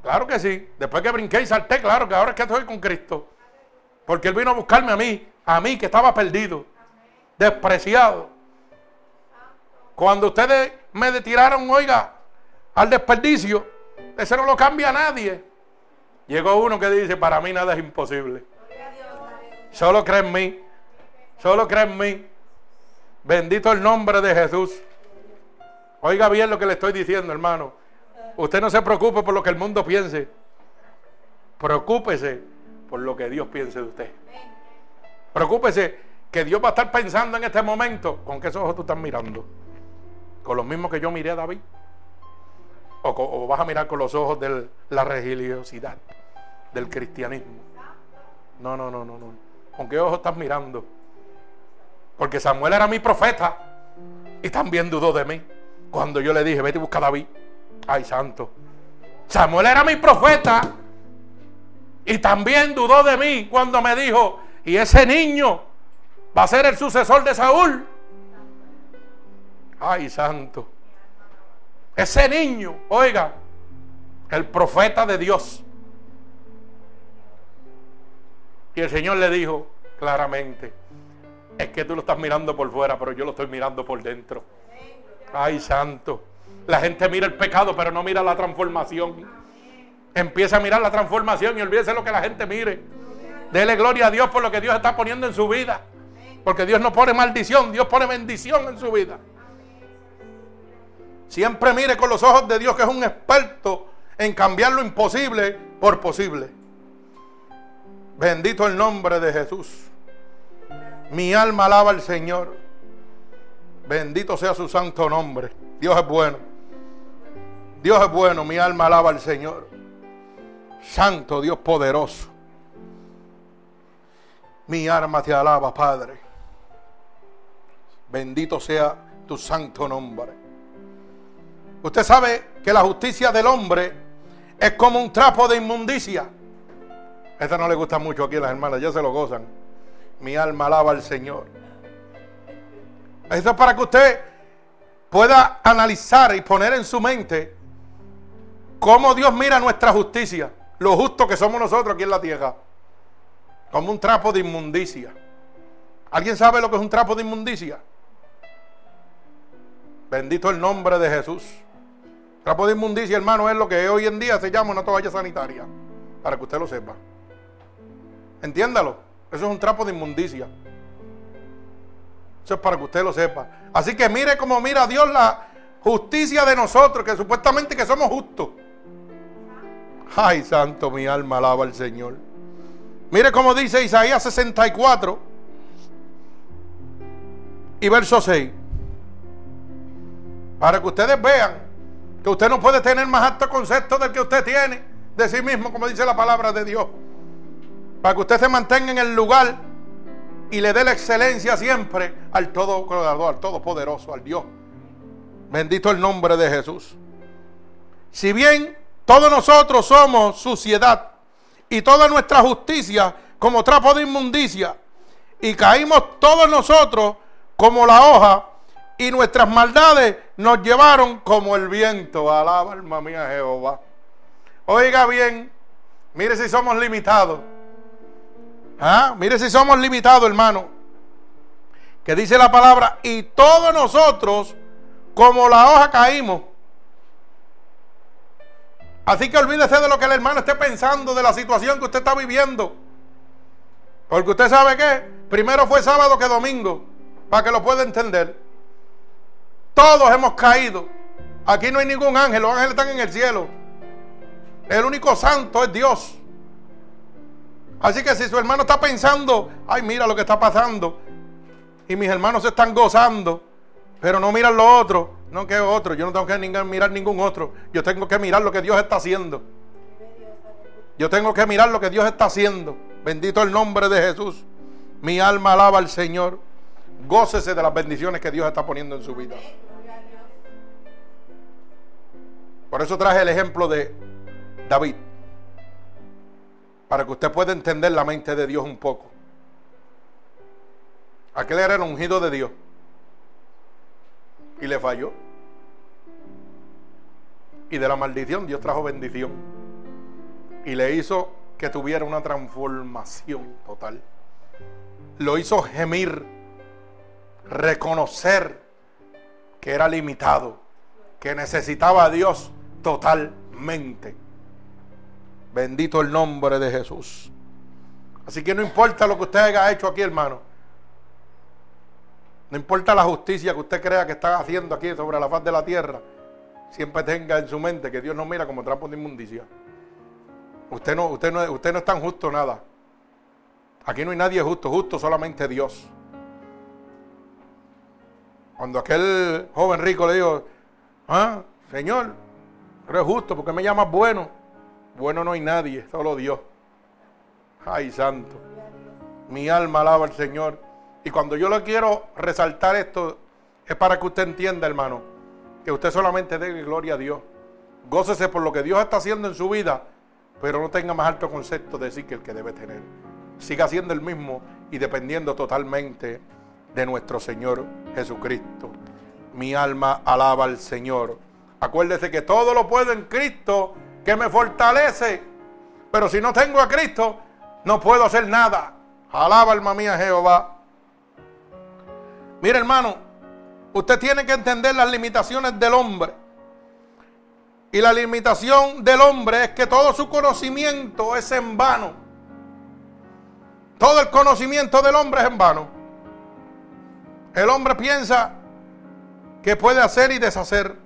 claro que sí. Después que brinqué y salté, claro que ahora es que estoy con Cristo. Porque Él vino a buscarme a mí, a mí que estaba perdido, despreciado. Cuando ustedes me tiraron, oiga, al desperdicio, ese no lo cambia a nadie. Llegó uno que dice, para mí nada es imposible. Solo cree en mí. Solo cree en mí. Bendito el nombre de Jesús. Oiga bien lo que le estoy diciendo, hermano. Usted no se preocupe por lo que el mundo piense. Preocúpese por lo que Dios piense de usted. Preocúpese que Dios va a estar pensando en este momento. ¿Con qué ojos tú estás mirando? ¿Con los mismos que yo miré a David? ¿O, vas a mirar con los ojos de la religiosidad, del cristianismo? No, no, no, no, no. ¿Con qué ojos estás mirando? Porque Samuel era mi profeta y también dudó de mí. Cuando yo le dije, vete y busca a David. Ay, santo. Samuel era mi profeta. Y también dudó de mí cuando me dijo, y ese niño va a ser el sucesor de Saúl. Ay, santo. Ese niño, oiga, el profeta de Dios. Y el Señor le dijo claramente, es que tú lo estás mirando por fuera, pero yo lo estoy mirando por dentro. Ay, santo. La gente mira el pecado, pero no mira la transformación. Empieza a mirar la transformación y olvídese lo que la gente mire. Dele gloria a Dios por lo que Dios está poniendo en su vida. Porque Dios no pone maldición, Dios pone bendición en su vida. Siempre mire con los ojos de Dios que es un experto en cambiar lo imposible por posible. Bendito el nombre de Jesús. Mi alma alaba al Señor. Bendito sea su santo nombre. Dios es bueno. Dios es bueno. Mi alma alaba al Señor. Santo Dios poderoso. Mi alma te alaba, Padre. Bendito sea tu santo nombre. Usted sabe que la justicia del hombre es como un trapo de inmundicia. Esta no le gusta mucho aquí a las hermanas, ya se lo gozan. Mi alma alaba al Señor. Esto es para que usted pueda analizar y poner en su mente cómo Dios mira nuestra justicia, lo justo que somos nosotros aquí en la tierra, como un trapo de inmundicia. ¿Alguien sabe lo que es un trapo de inmundicia? Bendito el nombre de Jesús. Trapo de inmundicia, hermano, es lo que hoy en día se llama una toalla sanitaria, para que usted lo sepa. Entiéndalo, eso es un trapo de inmundicia. Eso es para que usted lo sepa. Así que mire cómo mira Dios la justicia de nosotros, que supuestamente que somos justos. Ay, santo, mi alma alaba al Señor. Mire cómo dice Isaías 64 y verso 6. Para que ustedes vean que usted no puede tener más alto concepto del que usted tiene de sí mismo, como dice la palabra de Dios. Para que usted se mantenga en el lugar y le dé la excelencia siempre al todo al todopoderoso, al Dios. Bendito el nombre de Jesús. Si bien todos nosotros somos suciedad y toda nuestra justicia como trapo de inmundicia, y caímos todos nosotros como la hoja, y nuestras maldades nos llevaron como el viento. Alaba alma mía Jehová. Oiga bien, mire si somos limitados. ¿Ah? Mire si somos limitados, hermano. Que dice la palabra, y todos nosotros, como la hoja, caímos. Así que olvídese de lo que el hermano esté pensando, de la situación que usted está viviendo. Porque usted sabe que primero fue sábado que domingo, para que lo pueda entender. Todos hemos caído. Aquí no hay ningún ángel, los ángeles están en el cielo. El único santo es Dios. Así que si su hermano está pensando, ay, mira lo que está pasando, y mis hermanos se están gozando, pero no miran lo otro, no que otro, yo no tengo que mirar ningún otro, yo tengo que mirar lo que Dios está haciendo. Yo tengo que mirar lo que Dios está haciendo. Bendito el nombre de Jesús. Mi alma alaba al Señor. Gócese de las bendiciones que Dios está poniendo en su vida. Por eso traje el ejemplo de David para que usted pueda entender la mente de Dios un poco. Aquel era el ungido de Dios. Y le falló. Y de la maldición Dios trajo bendición. Y le hizo que tuviera una transformación total. Lo hizo gemir, reconocer que era limitado, que necesitaba a Dios totalmente. Bendito el nombre de Jesús. Así que no importa lo que usted haya hecho aquí, hermano. No importa la justicia que usted crea que está haciendo aquí sobre la faz de la tierra. Siempre tenga en su mente que Dios no mira como trapo de inmundicia. Usted no, usted, no, usted no es tan justo nada. Aquí no hay nadie justo, justo solamente Dios. Cuando aquel joven rico le dijo, ah, Señor, eres justo, porque me llamas bueno? Bueno no hay nadie, solo Dios. Ay, santo. Mi alma alaba al Señor. Y cuando yo le quiero resaltar esto, es para que usted entienda, hermano, que usted solamente dé gloria a Dios. Gócese por lo que Dios está haciendo en su vida, pero no tenga más alto concepto de sí que el que debe tener. Siga siendo el mismo y dependiendo totalmente de nuestro Señor Jesucristo. Mi alma alaba al Señor. Acuérdese que todo lo puedo en Cristo que me fortalece. Pero si no tengo a Cristo, no puedo hacer nada. Alaba alma mía Jehová. Mire hermano, usted tiene que entender las limitaciones del hombre. Y la limitación del hombre es que todo su conocimiento es en vano. Todo el conocimiento del hombre es en vano. El hombre piensa que puede hacer y deshacer.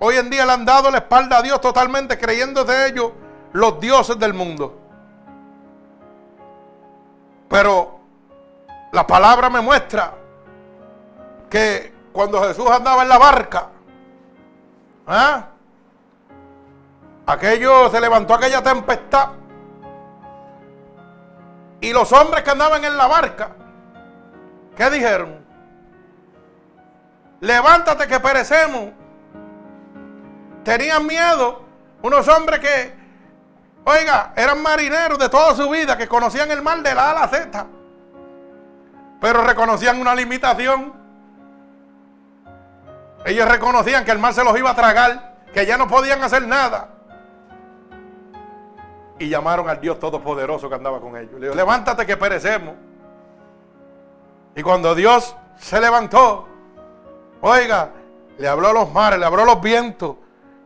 Hoy en día le han dado la espalda a Dios totalmente creyendo de ellos los dioses del mundo. Pero la palabra me muestra que cuando Jesús andaba en la barca, ¿ah? aquello se levantó aquella tempestad y los hombres que andaban en la barca ¿Qué dijeron? Levántate que perecemos. Tenían miedo unos hombres que, oiga, eran marineros de toda su vida, que conocían el mar de la a la Z, pero reconocían una limitación. Ellos reconocían que el mar se los iba a tragar, que ya no podían hacer nada. Y llamaron al Dios Todopoderoso que andaba con ellos. Le dijo, levántate que perecemos. Y cuando Dios se levantó, oiga, le habló a los mares, le habló a los vientos.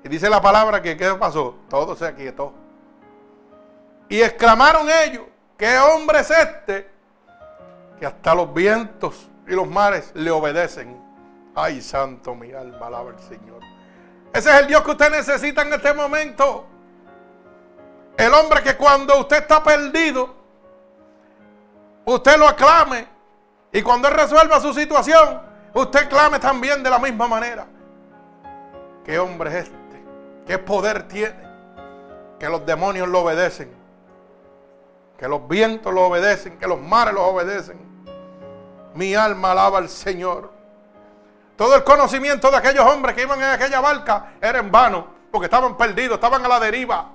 Y dice la palabra que ¿qué pasó? Todo se aquietó. Y exclamaron ellos, ¿qué hombre es este? Que hasta los vientos y los mares le obedecen. Ay, santo mi alma, alaba al Señor. Ese es el Dios que usted necesita en este momento. El hombre que cuando usted está perdido, usted lo aclame y cuando Él resuelva su situación, usted clame también de la misma manera. ¿Qué hombre es este? ¿Qué poder tiene? Que los demonios lo obedecen. Que los vientos lo obedecen. Que los mares lo obedecen. Mi alma alaba al Señor. Todo el conocimiento de aquellos hombres que iban en aquella barca era en vano. Porque estaban perdidos, estaban a la deriva.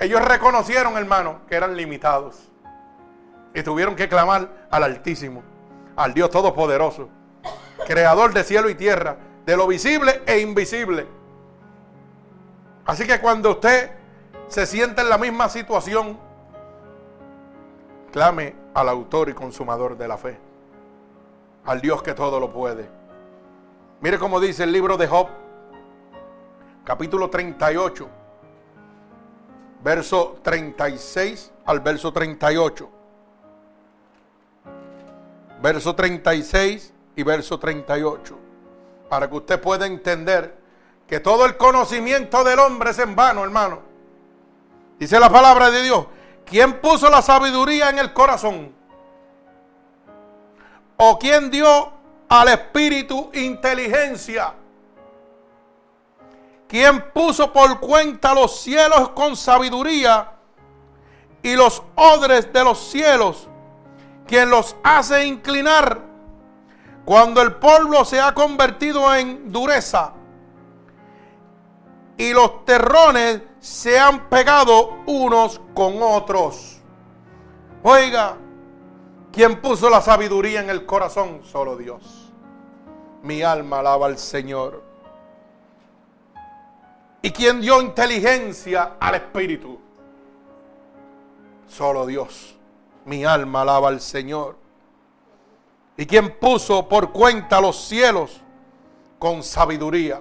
Ellos reconocieron, hermano, que eran limitados. Y tuvieron que clamar al Altísimo, al Dios Todopoderoso, creador de cielo y tierra, de lo visible e invisible. Así que cuando usted se sienta en la misma situación, clame al autor y consumador de la fe, al Dios que todo lo puede. Mire cómo dice el libro de Job, capítulo 38, verso 36 al verso 38 verso 36 y verso 38, para que usted pueda entender que todo el conocimiento del hombre es en vano, hermano. Dice la palabra de Dios, ¿quién puso la sabiduría en el corazón? ¿O quién dio al espíritu inteligencia? ¿Quién puso por cuenta los cielos con sabiduría y los odres de los cielos quien los hace inclinar cuando el polvo se ha convertido en dureza y los terrones se han pegado unos con otros. Oiga, ¿Quién puso la sabiduría en el corazón? Solo Dios. Mi alma alaba al Señor. ¿Y quién dio inteligencia al Espíritu? Solo Dios. Mi alma alaba al Señor. ¿Y quién puso por cuenta los cielos con sabiduría?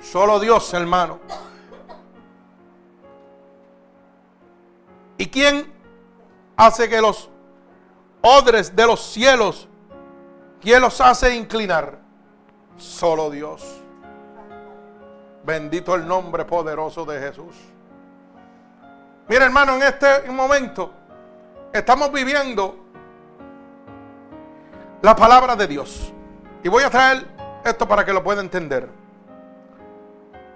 Solo Dios, hermano. ¿Y quién hace que los odres de los cielos, quién los hace inclinar? Solo Dios. Bendito el nombre poderoso de Jesús. Mira hermano, en este momento estamos viviendo la palabra de Dios. Y voy a traer esto para que lo pueda entender.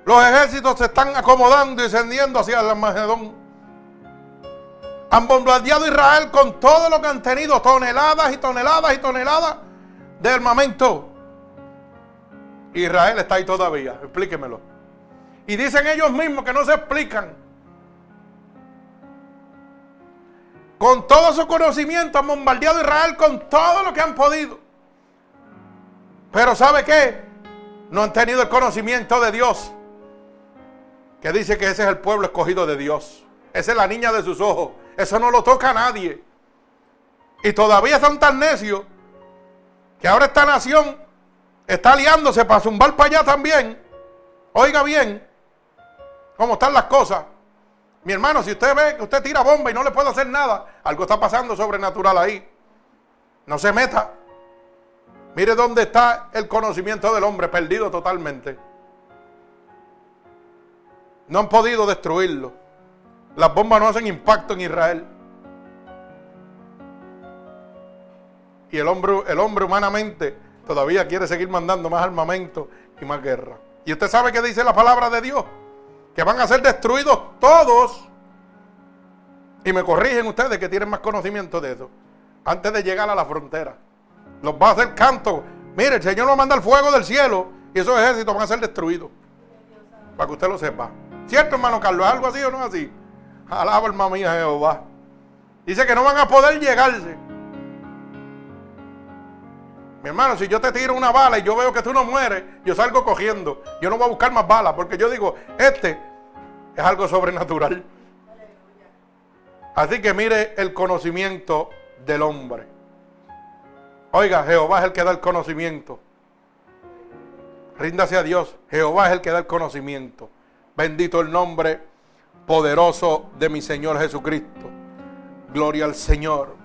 Los ejércitos se están acomodando y descendiendo hacia el Armagedón. Han bombardeado Israel con todo lo que han tenido, toneladas y toneladas y toneladas de armamento. Israel está ahí todavía, explíquemelo. Y dicen ellos mismos que no se explican. Con todo su conocimiento han bombardeado Israel con todo lo que han podido. Pero ¿sabe qué? No han tenido el conocimiento de Dios. Que dice que ese es el pueblo escogido de Dios. Esa es la niña de sus ojos. Eso no lo toca a nadie. Y todavía son tan necios que ahora esta nación está aliándose para zumbar para allá también. Oiga bien cómo están las cosas. Mi hermano, si usted ve que usted tira bomba y no le puede hacer nada, algo está pasando sobrenatural ahí. No se meta. Mire dónde está el conocimiento del hombre, perdido totalmente. No han podido destruirlo. Las bombas no hacen impacto en Israel. Y el hombre, el hombre humanamente todavía quiere seguir mandando más armamento y más guerra. Y usted sabe que dice la palabra de Dios que van a ser destruidos todos. Y me corrigen ustedes que tienen más conocimiento de eso. Antes de llegar a la frontera. Los va a hacer canto. Mire, el Señor va a mandar fuego del cielo y esos ejércitos van a ser destruidos. Para que usted lo sepa. ¿Cierto, hermano Carlos? ¿Es algo así o no así? Alaba, hermano mía, Jehová. Dice que no van a poder llegarse. Mi hermano, si yo te tiro una bala y yo veo que tú no mueres, yo salgo cogiendo. Yo no voy a buscar más balas porque yo digo, este es algo sobrenatural. Así que mire el conocimiento del hombre. Oiga, Jehová es el que da el conocimiento. Ríndase a Dios. Jehová es el que da el conocimiento. Bendito el nombre poderoso de mi Señor Jesucristo. Gloria al Señor.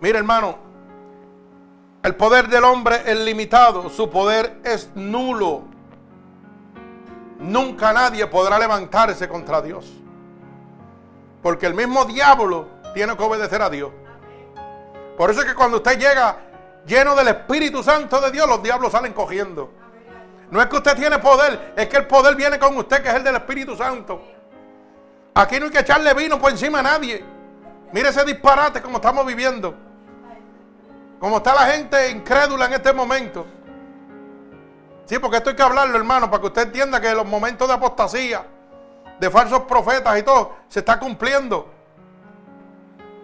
Mire, hermano, el poder del hombre es limitado, su poder es nulo. Nunca nadie podrá levantarse contra Dios. Porque el mismo diablo tiene que obedecer a Dios. Por eso es que cuando usted llega lleno del Espíritu Santo de Dios, los diablos salen cogiendo. No es que usted tiene poder, es que el poder viene con usted, que es el del Espíritu Santo. Aquí no hay que echarle vino por encima a nadie. Mire ese disparate como estamos viviendo. Como está la gente incrédula en este momento. Sí, porque esto hay que hablarlo, hermano, para que usted entienda que los momentos de apostasía, de falsos profetas y todo, se está cumpliendo.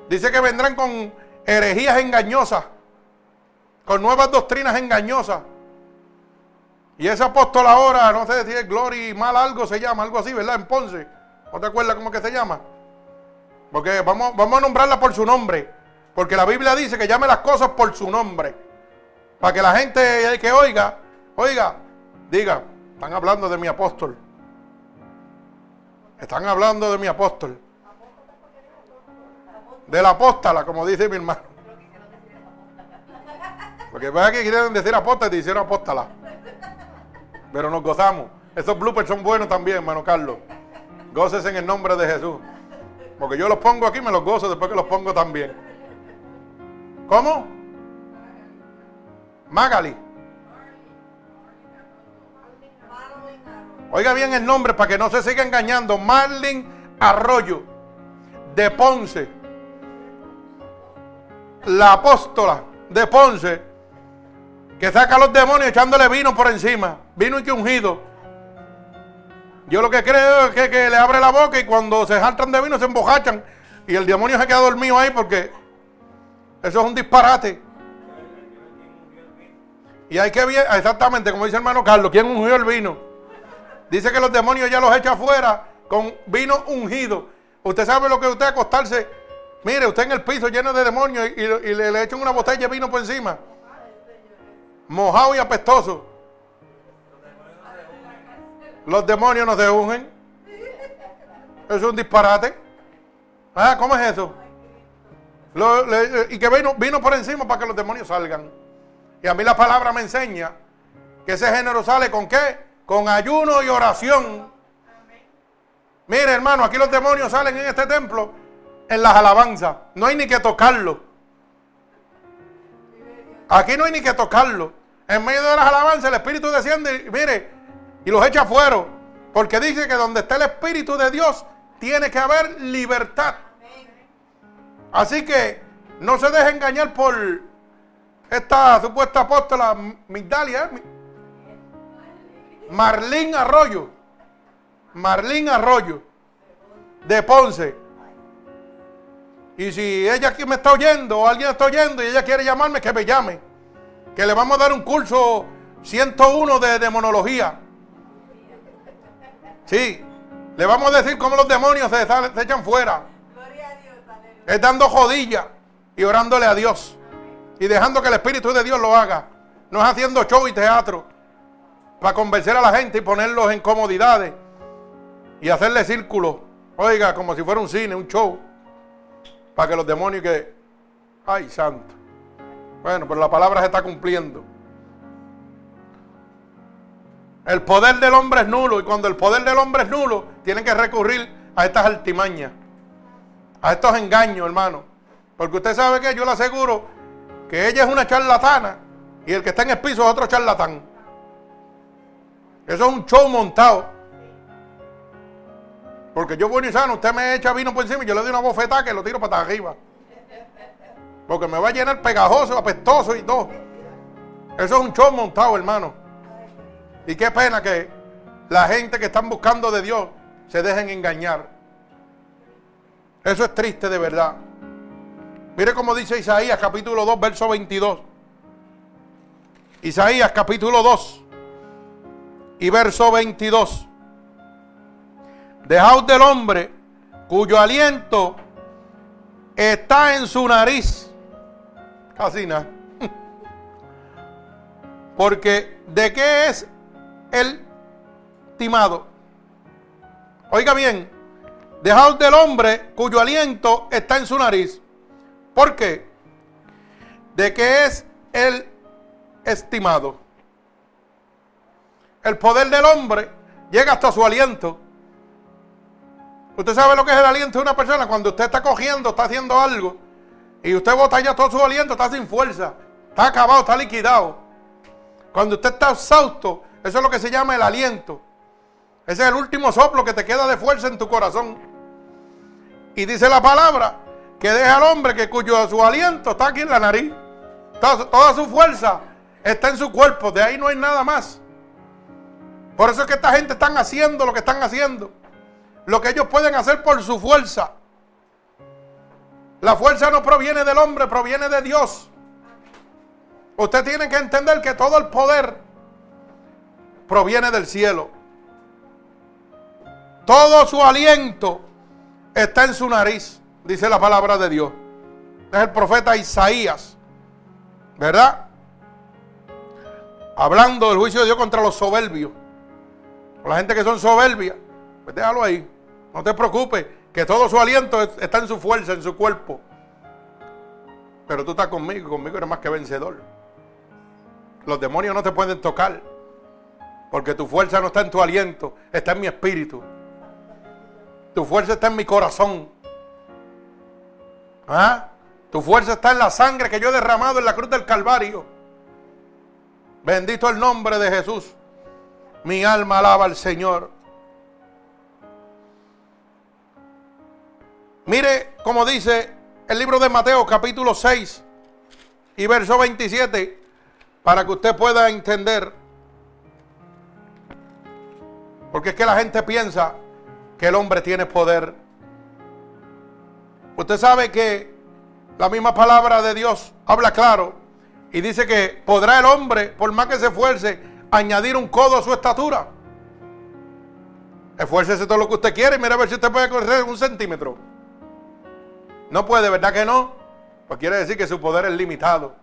Dice que vendrán con herejías engañosas, con nuevas doctrinas engañosas. Y ese apóstol ahora, no sé si es Glory mal algo se llama, algo así, ¿verdad? En Ponce. ¿No te acuerdas cómo que se llama? Porque vamos, vamos a nombrarla por su nombre. Porque la Biblia dice que llame las cosas por su nombre. Para que la gente que oiga, oiga, diga, están hablando de mi apóstol. Están hablando de mi apóstol. De la apóstala, como dice mi hermano. Porque vea que quieren decir apóstol y hicieron apóstala. Pero nos gozamos. Esos bloopers son buenos también, hermano Carlos. Goces en el nombre de Jesús. Porque yo los pongo aquí, me los gozo después que los pongo también. ¿Cómo? Magali. Oiga bien el nombre para que no se siga engañando. Marlin Arroyo de Ponce. La apóstola de Ponce que saca a los demonios echándole vino por encima. Vino y que ungido. Yo lo que creo es que, que, le abre la boca y cuando se saltan de vino se embojachan. Y el demonio se queda dormido ahí porque eso es un disparate. Y hay que ver, exactamente como dice el hermano Carlos, ¿quién ungió el vino? Dice que los demonios ya los echa afuera con vino ungido. Usted sabe lo que usted acostarse. Mire, usted en el piso lleno de demonios y, le, le echan una botella de vino por encima. Mojado y apestoso. Los demonios no se ungen. Eso es un disparate. Ah, ¿cómo es eso? y que vino, vino por encima para que los demonios salgan. Y a mí la palabra me enseña que ese género sale con qué? Con ayuno y oración. Mire, hermano, aquí los demonios salen en este templo en las alabanzas. No hay ni que tocarlo. Aquí no hay ni que tocarlo. En medio de las alabanzas el Espíritu desciende y mire, y los echa afuera. Porque dice que donde está el Espíritu de Dios tiene que haber libertad. Así que no se deje engañar por esta supuesta apóstola Migdalia. Marlín Arroyo. Marlín Arroyo. De Ponce. Y si ella aquí me está oyendo o alguien está oyendo y ella quiere llamarme, que me llame. Que le vamos a dar un curso 101 de demonología. Sí, le vamos a decir cómo los demonios se, se echan fuera. Es dando jodilla y orándole a Dios. Y dejando que el Espíritu de Dios lo haga. No es haciendo show y teatro para convencer a la gente y ponerlos en comodidades y hacerle círculos. Oiga, como si fuera un cine, un show. Para que los demonios que... Ay, santo. Bueno, pero la palabra se está cumpliendo. El poder del hombre es nulo y cuando el poder del hombre es nulo, tienen que recurrir a estas altimañas, a estos engaños, hermano. Porque usted sabe que yo le aseguro que ella es una charlatana y el que está en el piso es otro charlatán. Eso es un show montado. Porque yo bueno y sano, usted me echa vino por encima y yo le doy una bofetada que lo tiro para arriba. Porque me va a llenar pegajoso, apestoso y todo. Eso es un show montado, hermano. Y qué pena que la gente que están buscando de Dios se dejen engañar. Eso es triste de verdad. Mire cómo dice Isaías capítulo 2, verso 22. Isaías capítulo 2 y verso 22. Dejaos del hombre cuyo aliento está en su nariz. Nada. Porque de qué es el timado. Oiga bien, dejaos del hombre cuyo aliento está en su nariz. ¿Por qué? De que es el estimado. El poder del hombre llega hasta su aliento. Usted sabe lo que es el aliento de una persona cuando usted está cogiendo, está haciendo algo y usted bota ya todo su aliento, está sin fuerza, está acabado, está liquidado. Cuando usted está exhausto, eso es lo que se llama el aliento. Ese es el último soplo que te queda de fuerza en tu corazón. Y dice la palabra que deja al hombre que cuyo su aliento está aquí en la nariz. Toda, toda, su fuerza está en su cuerpo. De ahí no hay nada más. Por eso es que esta gente están haciendo lo que están haciendo. Lo que ellos pueden hacer por su fuerza. La fuerza no proviene del hombre, proviene de Dios. Usted tiene que entender que todo el poder proviene del cielo. Todo su aliento está en su nariz, dice la palabra de Dios. Es el profeta Isaías, ¿verdad? Hablando del juicio de Dios contra los soberbios. la gente que son soberbias, pues déjalo ahí. No te preocupes, que todo su aliento está en su fuerza, en su cuerpo. Pero tú estás conmigo, conmigo eres más que vencedor. Los demonios no te pueden tocar. Porque tu fuerza no está en tu aliento, está en mi espíritu. Tu fuerza está en mi corazón. ¿Ah? Tu fuerza está en la sangre que yo he derramado en la cruz del Calvario. Bendito el nombre de Jesús. Mi alma alaba al Señor. Mire cómo dice el libro de Mateo capítulo 6 y verso 27 para que usted pueda entender porque es que la gente piensa que el hombre tiene poder. Usted sabe que la misma palabra de Dios habla claro y dice que podrá el hombre, por más que se esfuerce, añadir un codo a su estatura. Esfuércese todo lo que usted quiere y mira a ver si usted puede correr un centímetro. No puede, ¿verdad que no? Pues quiere decir que su poder es limitado.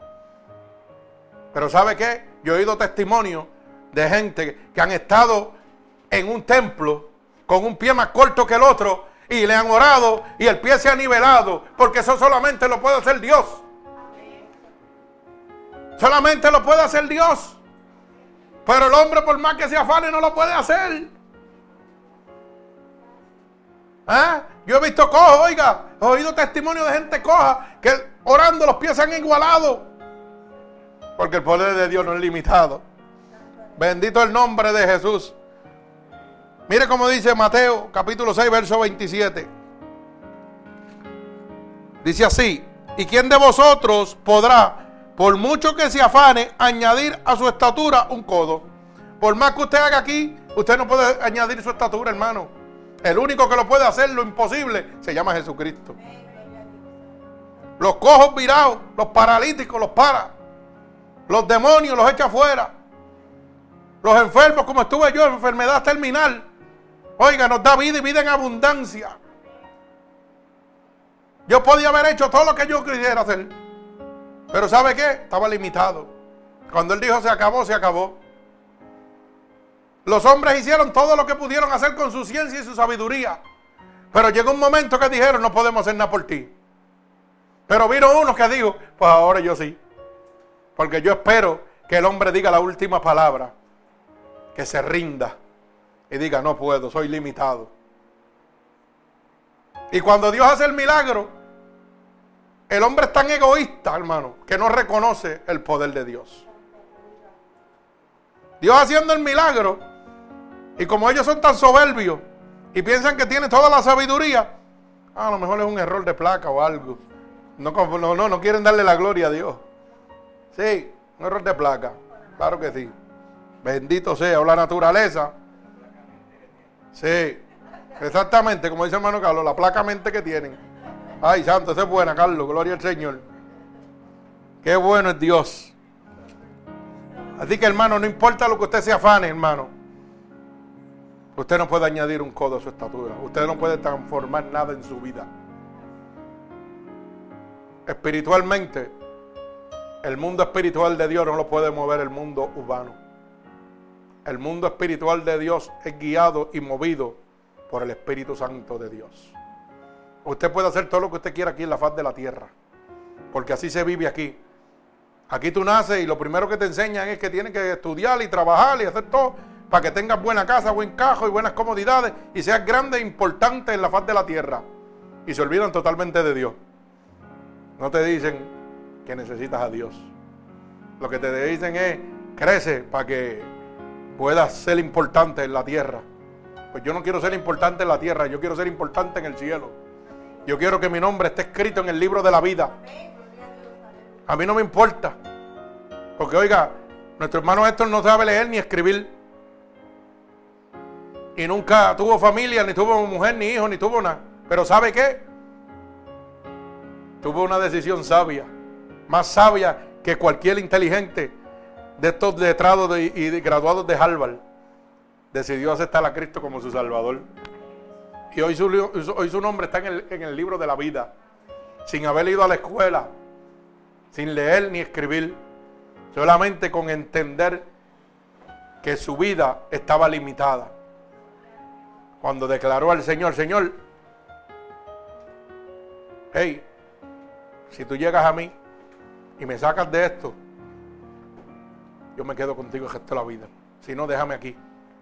Pero ¿sabe qué? Yo he oído testimonio de gente que han estado en un templo con un pie más corto que el otro y le han orado y el pie se ha nivelado, porque eso solamente lo puede hacer Dios. Solamente lo puede hacer Dios. Pero el hombre, por más que se afane, no lo puede hacer. ¿Eh? Yo he visto cojo, oiga, he oído testimonio de gente coja que orando los pies se han igualado. Porque el poder de Dios no es limitado. Bendito el nombre de Jesús. Mire cómo dice Mateo capítulo 6, verso 27. Dice así, ¿y quién de vosotros podrá, por mucho que se afane, añadir a su estatura un codo? Por más que usted haga aquí, usted no puede añadir su estatura, hermano. El único que lo puede hacer, lo imposible, se llama Jesucristo. Los cojos virados, los paralíticos los para. Los demonios los echa afuera. Los enfermos, como estuve yo, enfermedad terminal, Oiga, nos da vida y vida en abundancia. Yo podía haber hecho todo lo que yo quisiera hacer. Pero ¿sabe qué? Estaba limitado. Cuando él dijo se acabó, se acabó. Los hombres hicieron todo lo que pudieron hacer con su ciencia y su sabiduría. Pero llegó un momento que dijeron, no podemos hacer nada por ti. Pero vino uno que dijo, pues ahora yo sí. Porque yo espero que el hombre diga la última palabra. Que se rinda y diga, no puedo, soy limitado. Y cuando Dios hace el milagro, el hombre es tan egoísta, hermano, que no reconoce el poder de Dios. Dios haciendo el milagro, y como ellos son tan soberbios y piensan que tienen toda la sabiduría, a lo mejor es un error de placa o algo. No, no, no, quieren darle la gloria a Dios. Sí, un error de placa, claro que sí. Bendito sea, o la naturaleza Sí, exactamente, como dice hermano Carlos, la placa mente que tienen. Ay, santo, esa es buena, Carlos, gloria al Señor. Qué bueno es Dios. Así que hermano, no importa lo que usted se afane, hermano. Usted no puede añadir un codo a su estatura. Usted no puede transformar nada en su vida. Espiritualmente, el mundo espiritual de Dios no lo puede mover el mundo humano. El mundo espiritual de Dios es guiado y movido por el Espíritu Santo de Dios. Usted puede hacer todo lo que usted quiera aquí en la faz de la tierra, porque así se vive aquí. Aquí tú naces y lo primero que te enseñan es que tienes que estudiar y trabajar y hacer todo para que tengas buena casa, buen cajo y buenas comodidades y seas grande e importante en la faz de la tierra. Y se olvidan totalmente de Dios. No te dicen que necesitas a Dios. Lo que te dicen es, crece para que pueda ser importante en la tierra. Pues yo no quiero ser importante en la tierra, yo quiero ser importante en el cielo. Yo quiero que mi nombre esté escrito en el libro de la vida. A mí no me importa. Porque oiga, nuestro hermano Héctor no sabe leer ni escribir. Y nunca tuvo familia, ni tuvo mujer, ni hijo, ni tuvo nada. Pero ¿sabe qué? Tuvo una decisión sabia. Más sabia que cualquier inteligente de estos letrados y graduados de Harvard decidió aceptar a Cristo como su Salvador. Y hoy su, hoy su nombre está en el, en el libro de la vida, sin haber ido a la escuela, sin leer ni escribir, solamente con entender que su vida estaba limitada. Cuando declaró al Señor, Señor, hey, si tú llegas a mí y me sacas de esto, yo me quedo contigo resto de la vida. Si no, déjame aquí.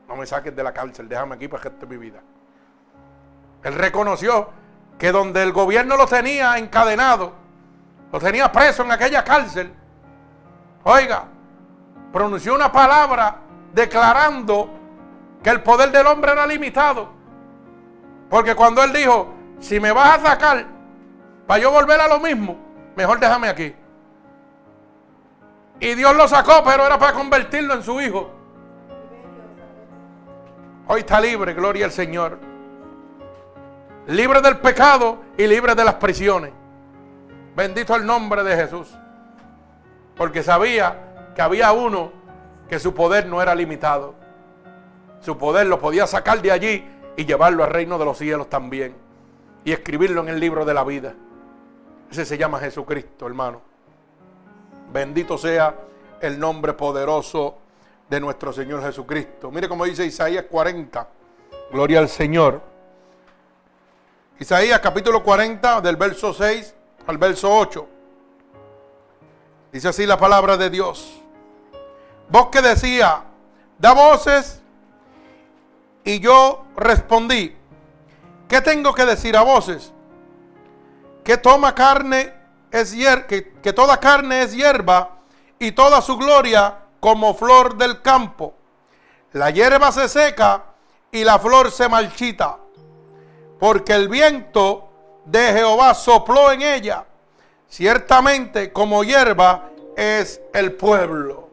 No me saques de la cárcel, déjame aquí para de mi vida. Él reconoció que donde el gobierno lo tenía encadenado, lo tenía preso en aquella cárcel, oiga, pronunció una palabra declarando que el poder del hombre era limitado. Porque cuando él dijo, si me vas a sacar para yo volver a lo mismo, mejor déjame aquí. Y Dios lo sacó, pero era para convertirlo en su hijo. Hoy está libre, gloria al Señor. libre del pecado y libre de las prisiones. Bendito el nombre de Jesús. Porque sabía que había uno que su poder no era limitado. Su poder lo podía sacar de allí y llevarlo al reino de los cielos también. Y escribirlo en el libro de la vida. Ese se llama Jesucristo, hermano. Bendito sea el nombre poderoso de nuestro Señor Jesucristo. Mire cómo dice Isaías 40. Gloria al Señor. Isaías capítulo 40 del verso 6 al verso 8. Dice así la palabra de Dios. Vos que decía, da voces. Y yo respondí, ¿qué tengo que decir a voces? Que toma carne es que, que toda carne es hierba y toda su gloria como flor del campo. La hierba se seca y la flor se marchita, porque el viento de Jehová sopló en ella. Ciertamente como hierba es el pueblo.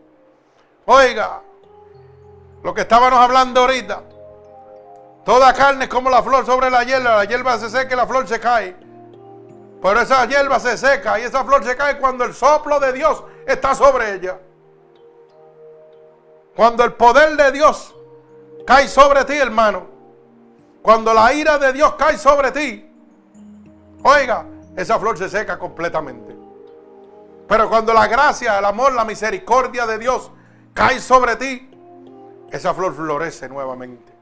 Oiga, lo que estábamos hablando ahorita, toda carne es como la flor sobre la hierba, la hierba se seca y la flor se cae. Pero esa hierba se seca y esa flor se cae cuando el soplo de Dios está sobre ella. Cuando el poder de Dios cae sobre ti, hermano. Cuando la ira de Dios cae sobre ti. Oiga, esa flor se seca completamente. Pero cuando la gracia, el amor, la misericordia de Dios cae sobre ti, esa flor florece nuevamente.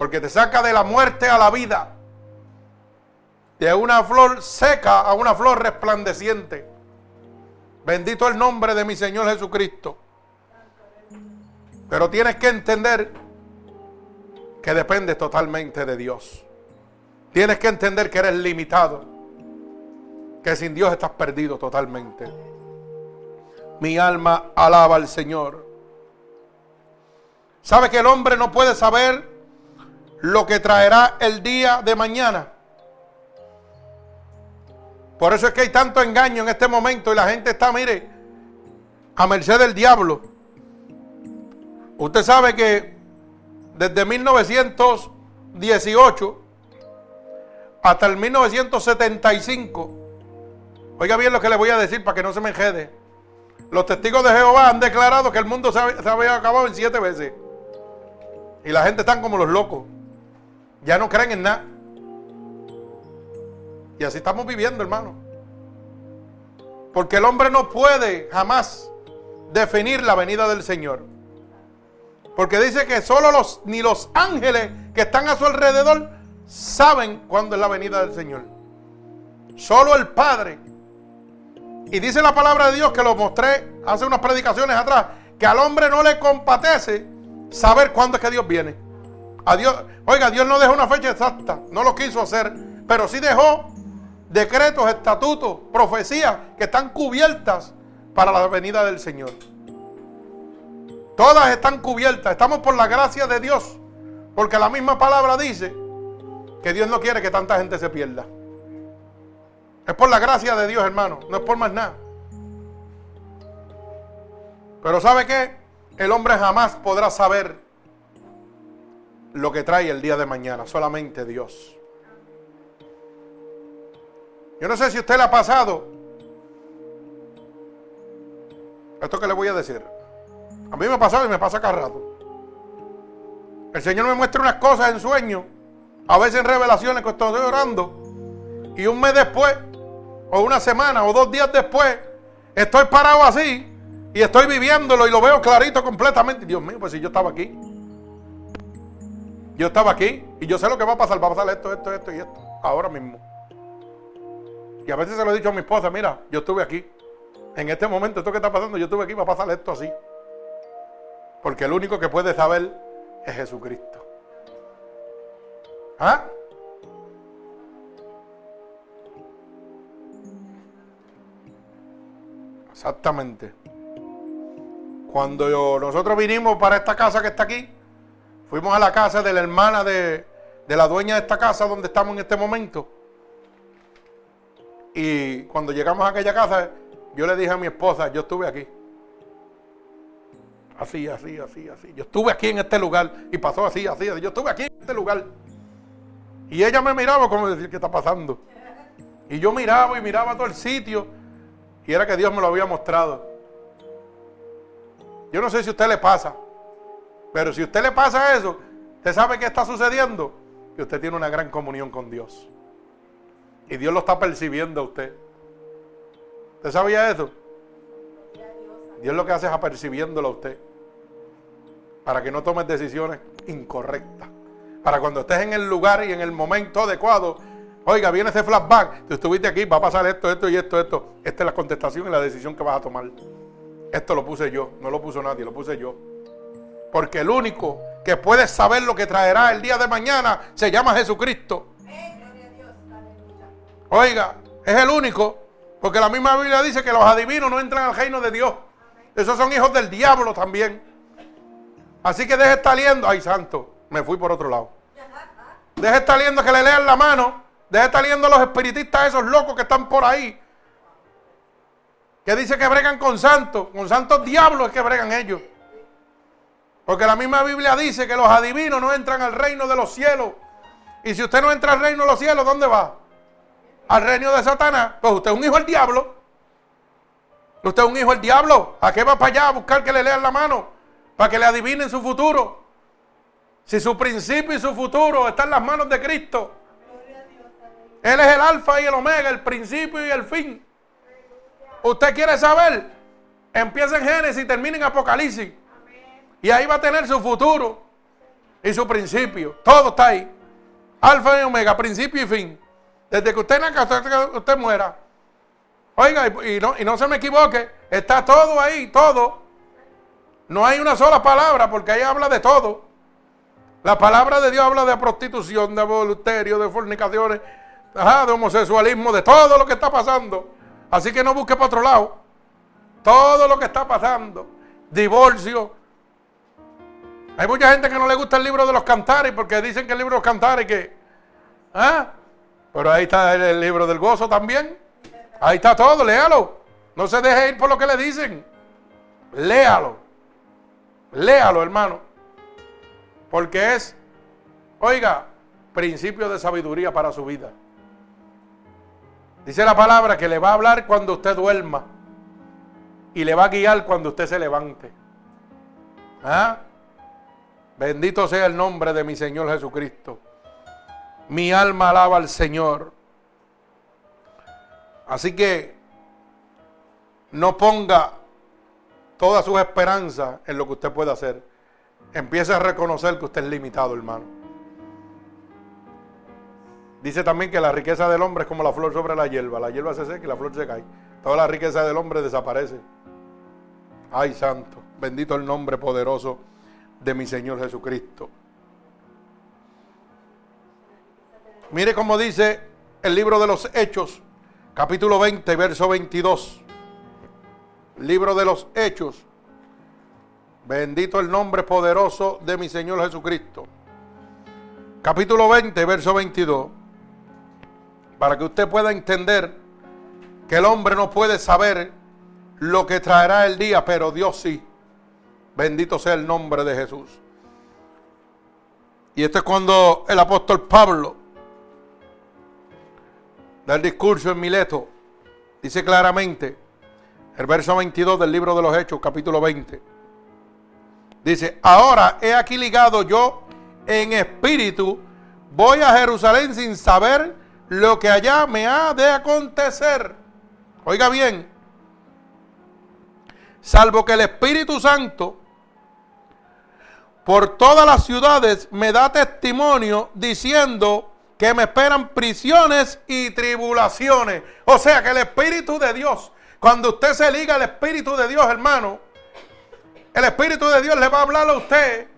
Porque te saca de la muerte a la vida. De una flor seca a una flor resplandeciente. Bendito el nombre de mi Señor Jesucristo. Pero tienes que entender que dependes totalmente de Dios. Tienes que entender que eres limitado. Que sin Dios estás perdido totalmente. Mi alma alaba al Señor. ¿Sabe que el hombre no puede saber lo que traerá el día de mañana? Por eso es que hay tanto engaño en este momento y la gente está, mire, a merced del diablo. Usted sabe que desde 1918 hasta el 1975, oiga bien lo que le voy a decir para que no se me enjede. Los testigos de Jehová han declarado que el mundo se había acabado en siete veces. Y la gente están como los locos. Ya no creen en nada. Y así estamos viviendo, hermano. Porque el hombre no puede jamás definir la venida del Señor. Porque dice que solo los, ni los ángeles que están a su alrededor saben cuándo es la venida del Señor. Solo el Padre. Y dice la palabra de Dios que lo mostré hace unas predicaciones atrás, que al hombre no le compatece saber cuándo es que Dios viene. Dios, oiga, Dios no dejó una fecha exacta, no lo quiso hacer, pero sí dejó decretos, estatutos, profecías que están cubiertas para la venida del Señor. Todas están cubiertas. Estamos por la gracia de Dios. Porque la misma palabra dice que Dios no quiere que tanta gente se pierda. Es por la gracia de Dios, hermano. No es por más nada. Pero ¿sabe qué? El hombre jamás podrá saber lo que trae el día de mañana. Solamente Dios. Yo no sé si usted le ha pasado esto que le voy a decir. A mí me ha pasado y me pasa cada rato. El Señor me muestra unas cosas en sueños, a veces en revelaciones que estoy orando, y un mes después, o una semana, o dos días después, estoy parado así y estoy viviéndolo y lo veo clarito completamente. Dios mío, pues si yo estaba aquí. Yo estaba aquí y yo sé lo que va a pasar. Va a pasar esto, esto, esto y esto. Ahora mismo. Y a veces se lo he dicho a mi esposa, mira, yo estuve aquí. En este momento, esto que está pasando, yo estuve aquí, va a pasar esto así. Porque el único que puede saber es Jesucristo. ¿Ah? Exactamente. Cuando nosotros vinimos para esta casa que está aquí, fuimos a la casa de la hermana de, de la dueña de esta casa donde estamos en este momento. Y cuando llegamos a aquella casa, yo le dije a mi esposa, yo estuve aquí. Así, así, así, así. Yo estuve aquí en este lugar y pasó así, así, así. Yo estuve aquí en este lugar. Y ella me miraba como decir, ¿qué está pasando? Y yo miraba y miraba todo el sitio. Y era que Dios me lo había mostrado. Yo no sé si a usted le pasa. Pero si usted le pasa eso, ¿usted sabe qué está sucediendo? Que usted tiene una gran comunión con Dios. Y Dios lo está percibiendo a usted. ¿Usted sabía eso? Dios lo que hace es apercibiéndolo a usted. Para que no tomes decisiones incorrectas. Para cuando estés en el lugar y en el momento adecuado, oiga, viene ese flashback, tú estuviste aquí, va a pasar esto, esto y esto, esto. Esta es la contestación y la decisión que vas a tomar. Esto lo puse yo, no lo puso nadie, lo puse yo. Porque el único que puede saber lo que traerá el día de mañana se llama Jesucristo. Oiga, es el único, porque la misma Biblia dice que los adivinos no entran al reino de Dios. Esos son hijos del diablo también. Así que deje estar liendo. Ay, santo, me fui por otro lado. Deje estar liendo que le lean la mano. Deje estar liendo a los espiritistas, esos locos que están por ahí. Que dice que bregan con santos. Con santos diablos es que bregan ellos. Porque la misma Biblia dice que los adivinos no entran al reino de los cielos. Y si usted no entra al reino de los cielos, ¿dónde va? Al reino de Satanás. Pues usted es un hijo del diablo. Usted es un hijo del diablo. ¿A qué va para allá a buscar que le lean la mano? Para que le adivinen su futuro. Si su principio y su futuro están en las manos de Cristo. Él es el alfa y el omega, el principio y el fin. ¿Usted quiere saber? Empieza en Génesis y termina en Apocalipsis. Y ahí va a tener su futuro y su principio. Todo está ahí. Alfa y omega, principio y fin. Desde que usted nace hasta que usted muera. Oiga, y no, y no se me equivoque, está todo ahí, todo. No hay una sola palabra porque ahí habla de todo. La palabra de Dios habla de prostitución, de adulterio, de fornicaciones, de homosexualismo, de todo lo que está pasando. Así que no busque para otro lado. Todo lo que está pasando. Divorcio. Hay mucha gente que no le gusta el libro de los cantares porque dicen que el libro de los cantares que... ¿ah? Pero ahí está el, libro del gozo también. Ahí está todo, léalo. No se deje ir por lo que le dicen. Léalo. Léalo, hermano. Porque es, oiga, principio de sabiduría para su vida. Dice la palabra que le va a hablar cuando usted duerma y le va a guiar cuando usted se levante. ¿Ah? Bendito sea el nombre de mi Señor Jesucristo. Mi alma alaba al Señor. Así que no ponga toda su esperanza en lo que usted puede hacer. Empiece a reconocer que usted es limitado, hermano. Dice también que la riqueza del hombre es como la flor sobre la hierba. La hierba se seca y la flor se cae. Toda la riqueza del hombre desaparece. Ay, santo. Bendito el nombre poderoso de mi Señor Jesucristo. Mire cómo dice el libro de los Hechos, capítulo 20, verso 22. Libro de los Hechos. Bendito el nombre poderoso de mi Señor Jesucristo. Capítulo 20, verso 22 para que usted pueda entender que el hombre no puede saber lo que traerá el día, pero Dios sí. Bendito sea el nombre de Jesús. Y esto es cuando el apóstol Pablo da el discurso en Mileto. Dice claramente, el verso 22 del libro de los Hechos, capítulo 20. Dice, ahora he aquí ligado yo en espíritu, voy a Jerusalén sin saber lo que allá me ha de acontecer. Oiga bien, salvo que el Espíritu Santo por todas las ciudades me da testimonio diciendo que me esperan prisiones y tribulaciones. O sea que el Espíritu de Dios, cuando usted se liga al Espíritu de Dios, hermano, el Espíritu de Dios le va a hablar a usted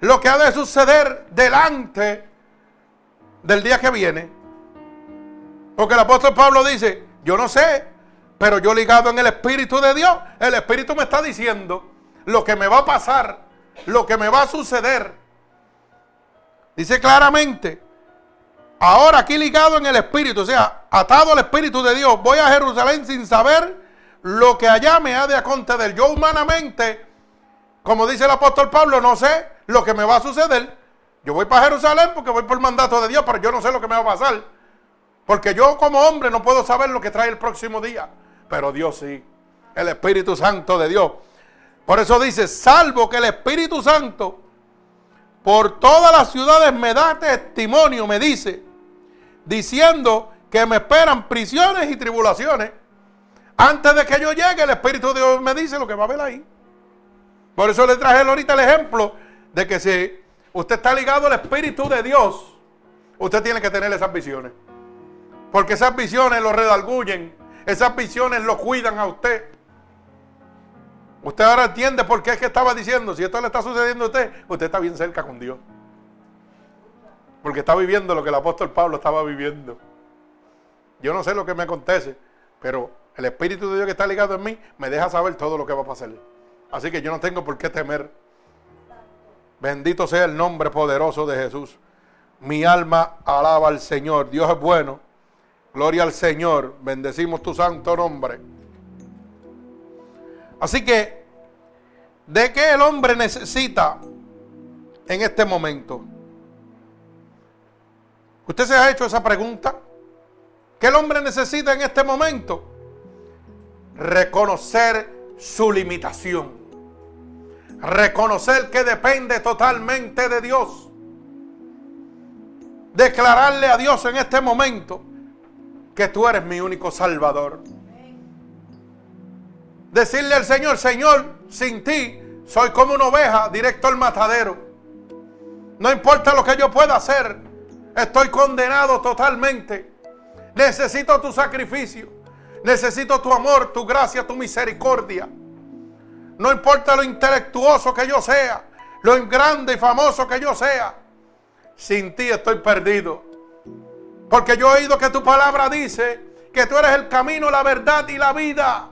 lo que ha de suceder delante del día que viene. Porque el apóstol Pablo dice, yo no sé, pero yo ligado en el Espíritu de Dios, el Espíritu me está diciendo lo que me va a pasar, lo que me va a suceder. Dice claramente, ahora aquí ligado en el Espíritu, o sea, atado al Espíritu de Dios, voy a Jerusalén sin saber lo que allá me ha de acontecer. Yo humanamente, como dice el apóstol Pablo, no sé lo que me va a suceder, Yo voy para Jerusalén porque voy por mandato de Dios, pero yo no sé lo que me va a pasar. Porque yo como hombre no puedo saber lo que trae el próximo día. Pero Dios sí. El Espíritu Santo de Dios. Por eso dice, salvo que el Espíritu Santo por todas las ciudades me da testimonio, me dice, diciendo que me esperan prisiones y tribulaciones. Antes de que yo llegue, el Espíritu de Dios me dice lo que va a haber ahí. Por eso le traje ahorita el ejemplo de que si usted está ligado al Espíritu de Dios, usted tiene que tener esas visiones. Porque esas visiones lo redalgullen, esas visiones lo cuidan a usted. Usted ahora entiende por qué es que estaba diciendo, si esto le está sucediendo a usted, usted está bien cerca con Dios. Porque está viviendo lo que el apóstol Pablo estaba viviendo. Yo no sé lo que me acontece, pero el Espíritu de Dios que está ligado en mí me deja saber todo lo que va a pasar. Así que yo no tengo por qué temer. Bendito sea el nombre poderoso de Jesús. Mi alma alaba al Señor. Dios es bueno. Gloria al Señor. Bendecimos tu santo nombre. Así que, ¿de qué el hombre necesita en este momento? ¿Usted se ha hecho esa pregunta? ¿Qué el hombre necesita en este momento? Reconocer su limitación. Reconocer que depende totalmente de Dios. Declararle a Dios en este momento que tú eres mi único salvador decirle al Señor, Señor, sin ti soy como una oveja directo al matadero. No importa lo que yo pueda hacer, estoy condenado totalmente. Necesito tu sacrificio, necesito tu amor, tu gracia, tu misericordia. No importa lo intelectuoso que yo sea, lo grande y famoso que yo sea, sin ti estoy perdido. Porque yo he oído que tu palabra dice que tú eres el camino, la verdad y la vida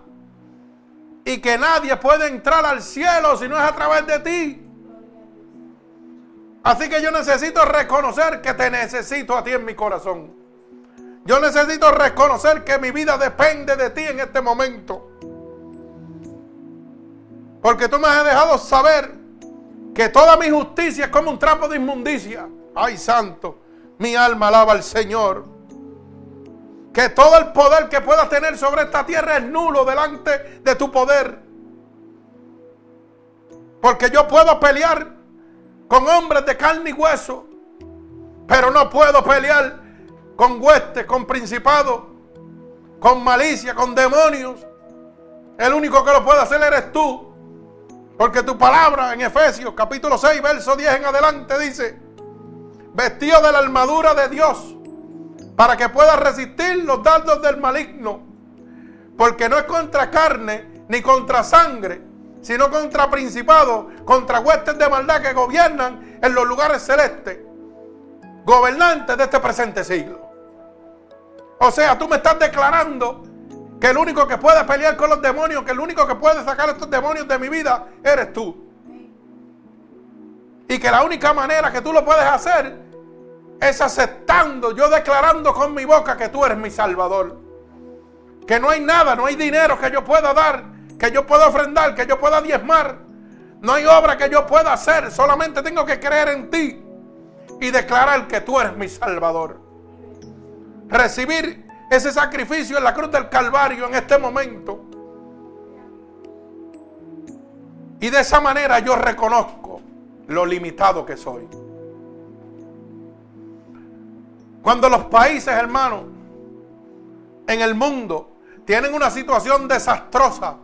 y que nadie puede entrar al cielo si no es a través de ti. Así que yo necesito reconocer que te necesito a ti en mi corazón. Yo necesito reconocer que mi vida depende de ti en este momento. Porque tú me has dejado saber que toda mi justicia es como un trapo de inmundicia. Ay, santo, mi alma alaba al Señor que todo el poder que puedas tener sobre esta tierra es nulo delante de tu poder. Porque yo puedo pelear con hombres de carne y hueso, pero no puedo pelear con huestes, con principados, con malicia, con demonios. El único que lo puede hacer eres tú. Porque tu palabra en Efesios capítulo 6, verso 10 en adelante dice, vestido de la armadura de Dios para que pueda resistir los dardos del maligno. Porque no es contra carne ni contra sangre, sino contra principados, contra huestes de maldad que gobiernan en los lugares celestes, gobernantes de este presente siglo. O sea, tú me estás declarando que el único que puede pelear con los demonios, que el único que puede sacar estos demonios de mi vida, eres tú. Y que la única manera que tú lo puedes hacer es aceptando, yo declarando con mi boca que tú eres mi Salvador. Que no hay nada, no hay dinero que yo pueda dar, que yo pueda ofrendar, que yo pueda diezmar. No hay obra que yo pueda hacer, solamente tengo que creer en ti y declarar que tú eres mi Salvador. Recibir ese sacrificio en la cruz del Calvario en este momento. Y de esa manera yo reconozco lo limitado que soy. Cuando los países, hermanos, en el mundo tienen una situación desastrosa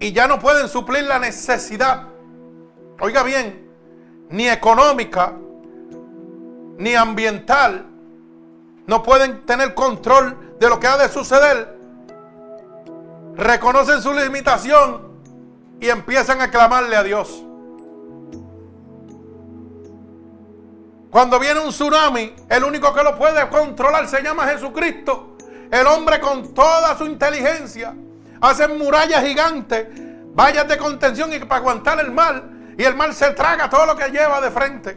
y ya no pueden suplir la necesidad, oiga bien, ni económica, ni ambiental, no pueden tener control de lo que ha de suceder, reconocen su limitación y empiezan a clamarle a Dios. Cuando viene un tsunami, el único que lo puede controlar se llama Jesucristo. El hombre con toda su inteligencia hace murallas gigantes, vallas de contención y para aguantar el mal. Y el mal se traga todo lo que lleva de frente.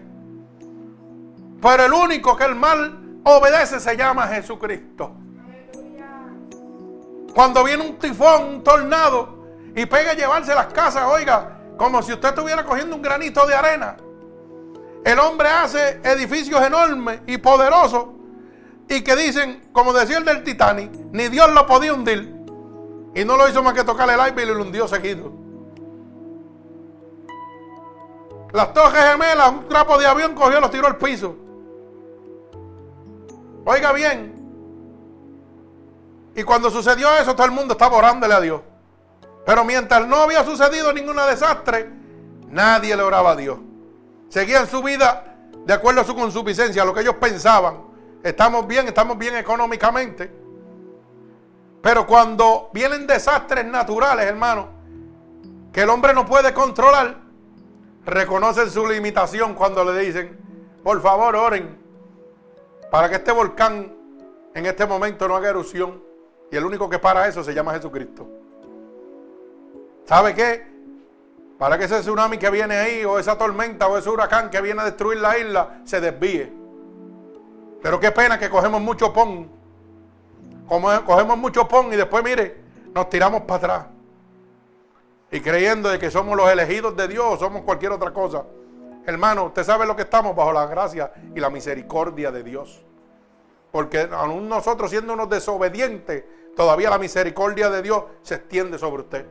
Pero el único que el mal obedece se llama Jesucristo. Cuando viene un tifón, un tornado y pega a llevarse las casas, oiga, como si usted estuviera cogiendo un granito de arena. El hombre hace edificios enormes y poderosos y que dicen, como decía el del Titanic, ni Dios lo podía hundir. Y no lo hizo más que tocar el aire y lo hundió seguido. Las torres gemelas, un trapo de avión cogió y los tiró al piso. Oiga bien. Y cuando sucedió eso, todo el mundo estaba orándole a Dios. Pero mientras no había sucedido ningún desastre, nadie le oraba a Dios. Seguían su vida de acuerdo a su consuficiencia, a lo que ellos pensaban. Estamos bien, estamos bien económicamente. Pero cuando vienen desastres naturales, hermano, que el hombre no puede controlar, reconocen su limitación cuando le dicen, por favor, oren para que este volcán en este momento no haga erupción. Y el único que para eso se llama Jesucristo. ¿Sabe qué? Para que ese tsunami que viene ahí, o esa tormenta, o ese huracán que viene a destruir la isla, se desvíe. Pero qué pena que cogemos mucho pon. Cogemos mucho pon y después, mire, nos tiramos para atrás. Y creyendo de que somos los elegidos de Dios, somos cualquier otra cosa. Hermano, usted sabe lo que estamos bajo la gracia y la misericordia de Dios. Porque aún nosotros siendo unos desobedientes, todavía la misericordia de Dios se extiende sobre usted.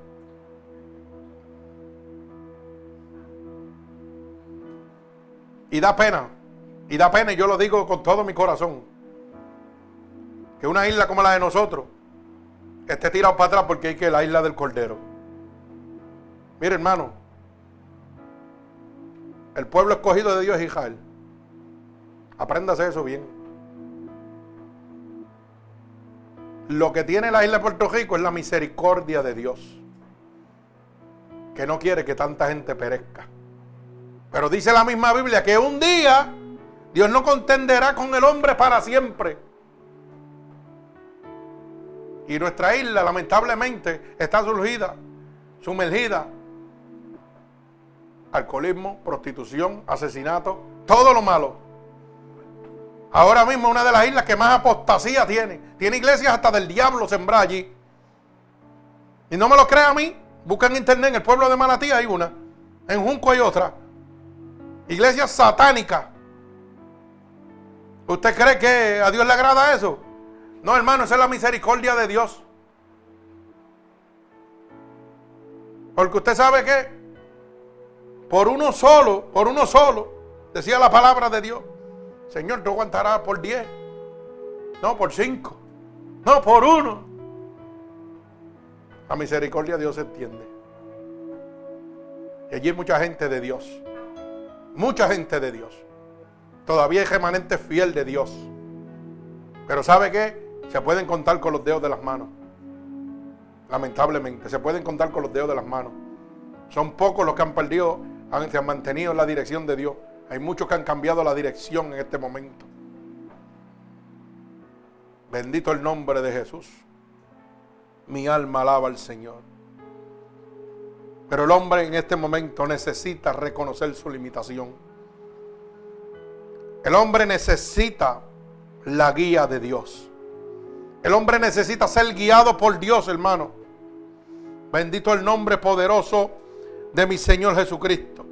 Y da pena, y da pena, y yo lo digo con todo mi corazón, que una isla como la de nosotros esté tirado para atrás porque hay que la isla del Cordero. Mire, hermano, el pueblo escogido de Dios es Israel. Apréndase eso bien. Lo que tiene la isla de Puerto Rico es la misericordia de Dios, que no quiere que tanta gente perezca. Pero dice la misma Biblia que un día Dios no contenderá con el hombre para siempre. Y nuestra isla lamentablemente está surgida, sumergida. Alcoholismo, prostitución, asesinato, todo lo malo. Ahora mismo una de las islas que más apostasía tiene. Tiene iglesias hasta del diablo sembrada allí. Y no me lo crea a mí. Busca en internet, en el pueblo de Manatí hay una. En Junco hay otra. Iglesia satánica. ¿Usted cree que a Dios le agrada eso? No, hermano, esa es la misericordia de Dios. Porque usted sabe que por uno solo, por uno solo, decía la palabra de Dios, Señor, tú aguantarás por diez, no por cinco, no por uno. La misericordia de Dios se entiende. Y allí hay mucha gente de Dios. Mucha gente de Dios. Todavía hay remanente fiel de Dios. Pero ¿sabe qué? Se pueden contar con los dedos de las manos. Lamentablemente, se pueden contar con los dedos de las manos. Son pocos los que han perdido, han, se han mantenido en la dirección de Dios. Hay muchos que han cambiado la dirección en este momento. Bendito el nombre de Jesús. Mi alma alaba al Señor. Pero el hombre en este momento necesita reconocer su limitación. El hombre necesita la guía de Dios. El hombre necesita ser guiado por Dios, hermano. Bendito el nombre poderoso de mi Señor Jesucristo.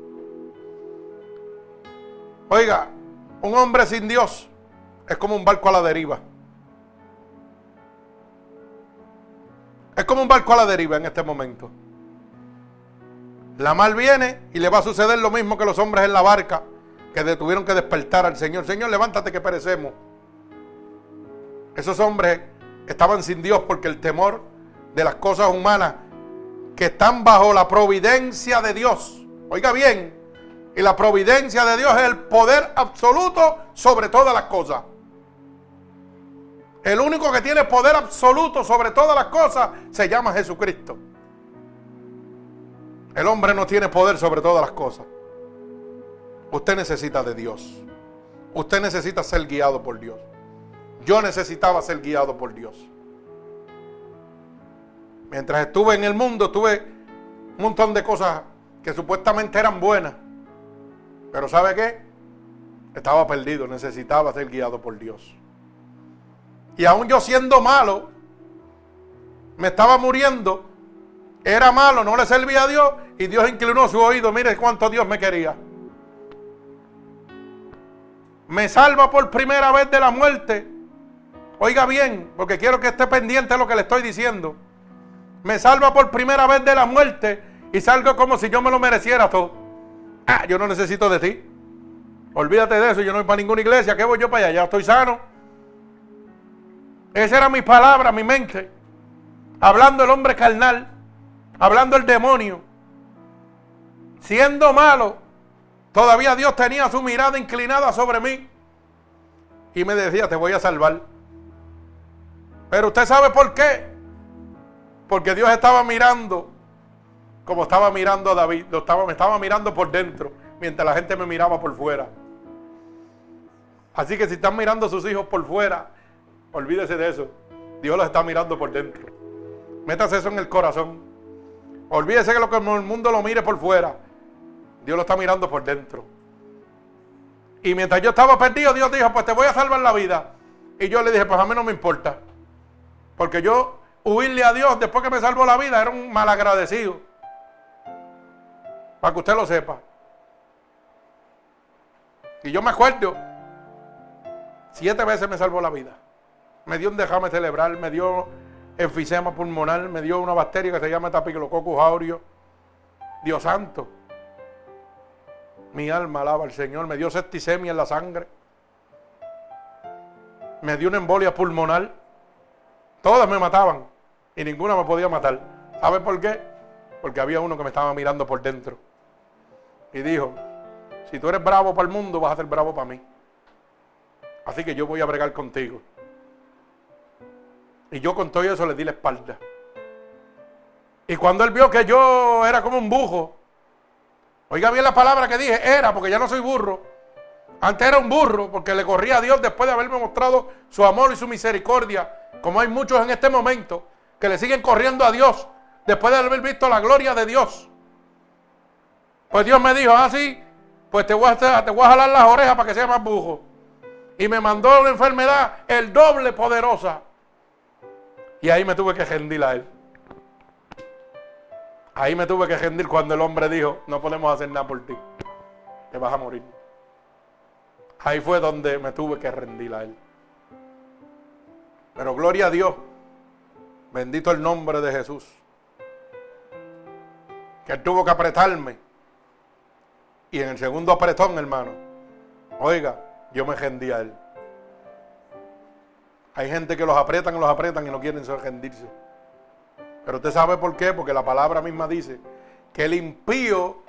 Oiga, un hombre sin Dios es como un barco a la deriva. Es como un barco a la deriva en este momento. La mar viene y le va a suceder lo mismo que los hombres en la barca que tuvieron que despertar al Señor. Señor, levántate que perecemos. Esos hombres estaban sin Dios porque el temor de las cosas humanas que están bajo la providencia de Dios. Oiga bien, y la providencia de Dios es el poder absoluto sobre todas las cosas. El único que tiene poder absoluto sobre todas las cosas se llama Jesucristo. El hombre no tiene poder sobre todas las cosas. Usted necesita de Dios. Usted necesita ser guiado por Dios. Yo necesitaba ser guiado por Dios. Mientras estuve en el mundo, tuve un montón de cosas que supuestamente eran buenas. Pero ¿sabe qué? Estaba perdido, necesitaba ser guiado por Dios. Y aún yo siendo malo, me estaba muriendo era malo, no le servía a Dios y Dios inclinó su oído. Mire cuánto Dios me quería. me salva por primera vez de la muerte. Oiga bien, porque quiero que esté pendiente de lo que le estoy diciendo. Me salva por primera vez de la muerte y salgo como si yo me lo mereciera todo. Ah, yo no necesito de ti. Olvídate de eso, yo no voy para ninguna iglesia. ¿Qué voy yo para allá? Ya estoy sano. Esa era mi palabra, mi mente. Hablando el hombre carnal, hablando el demonio. Siendo malo, todavía Dios tenía su mirada inclinada sobre mí. Y me decía, te voy a salvar. Pero usted sabe por qué. Porque Dios estaba mirando como estaba mirando a David. Lo estaba, me estaba mirando por dentro, mientras la gente me miraba por fuera. Así que si están mirando a sus hijos por fuera, olvídese de eso. Dios los está mirando por dentro. Métase eso en el corazón. Olvídese que lo que el mundo lo mire por fuera. Dios lo está mirando por dentro. Y mientras yo estaba perdido, Dios dijo, pues te voy a salvar la vida. Y yo le dije, pues a mí no me importa. Porque yo huirle a Dios después que me salvó la vida era un malagradecido. Para que usted lo sepa. Y yo me acuerdo, siete veces me salvó la vida. Me dio un dejame cerebral, me dio enfisema pulmonar, me dio una bacteria que se llama Tapiclococcus aureus. Dios santo. Mi alma alaba al Señor. Me dio septicemia en la sangre. Me dio una embolia pulmonar. Todas me mataban y ninguna me podía matar. ¿Sabe por qué? Porque había uno que me estaba mirando por dentro. Y dijo, si tú eres bravo para el mundo, vas a ser bravo para mí. Así que yo voy a bregar contigo. Y yo con todo eso le di la espalda. Y cuando él vio que yo era como un bujo, oiga bien la palabra que dije, era, porque ya no soy burro. Antes era un burro, porque le corría a Dios después de haberme mostrado su amor y su misericordia como hay muchos en este momento que le siguen corriendo a Dios después de haber visto la gloria de Dios. Pues Dios me dijo, ah, pues te voy, a, te voy a jalar las orejas para que sea más bujo. Y me mandó una enfermedad el doble poderosa. Y ahí me tuve que rendir a él. Ahí me tuve que rendir cuando el hombre dijo, no podemos hacer nada por ti. Te vas a morir. Ahí fue donde me tuve que rendir a él. Pero gloria a Dios. Bendito el nombre de Jesús. Que él tuvo que apretarme. Y en el segundo apretón, hermano. Oiga, yo me rendí a él. Hay gente que los apretan y los apretan y no quieren rendirse. Pero usted sabe por qué, porque la palabra misma dice que el impío,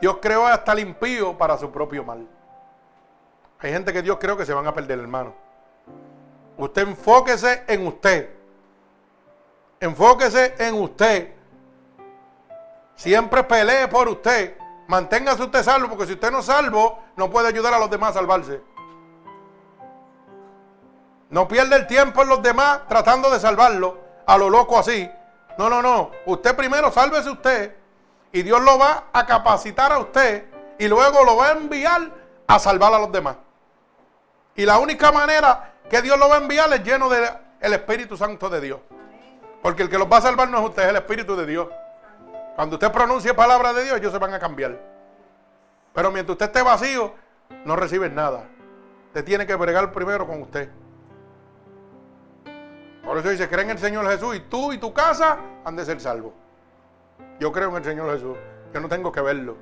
Dios creó hasta el impío para su propio mal. Hay gente que Dios creó que se van a perder, hermano. Usted enfóquese en usted. Enfóquese en usted. Siempre pelee por usted. Manténgase usted salvo, porque si usted no es salvo, no puede ayudar a los demás a salvarse. No pierda el tiempo en los demás tratando de salvarlo a lo loco así. No, no, no. Usted primero sálvese usted y Dios lo va a capacitar a usted y luego lo va a enviar a salvar a los demás. Y la única manera que Dios lo va a enviar es lleno del Espíritu Santo de Dios. Porque el que los va a salvar no es usted, es el Espíritu de Dios. Cuando usted pronuncie palabra de Dios, ellos se van a cambiar. Pero mientras usted esté vacío, no recibe nada. Usted tiene que bregar primero con usted. Por eso dice, cree en el Señor Jesús y tú y tu casa han de ser salvos. Yo creo en el Señor Jesús. Yo no tengo que verlo.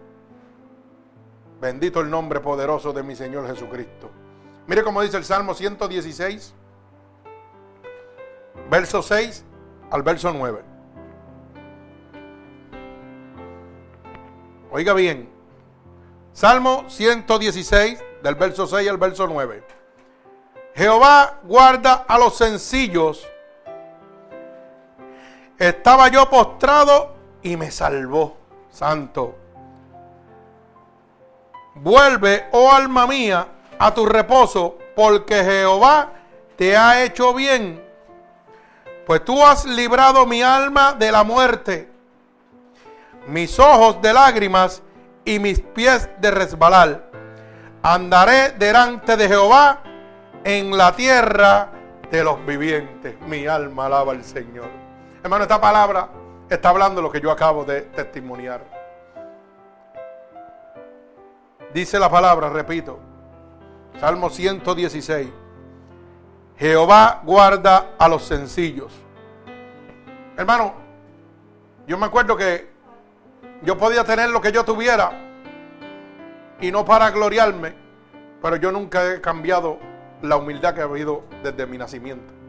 Bendito el nombre poderoso de mi Señor Jesucristo. Mire cómo dice el Salmo 116, verso 6 al verso 9. Oiga bien, Salmo 116, del verso 6 al verso 9. Jehová guarda a los sencillos. Estaba yo postrado y me salvó. Santo. Vuelve, oh alma mía, a tu reposo, porque Jehová te ha hecho bien. Pues tú has librado mi alma de la muerte, mis ojos de lágrimas y mis pies de resbalar. Andaré delante de Jehová en la tierra de los vivientes. Mi alma alaba al Señor. Hermano, esta palabra está hablando lo que yo acabo de testimoniar. Dice la palabra, repito, Salmo 116. Jehová guarda a los sencillos. Hermano, yo me acuerdo que yo podía tener lo que yo tuviera y no para gloriarme, pero yo nunca he cambiado la humildad que ha habido desde mi nacimiento.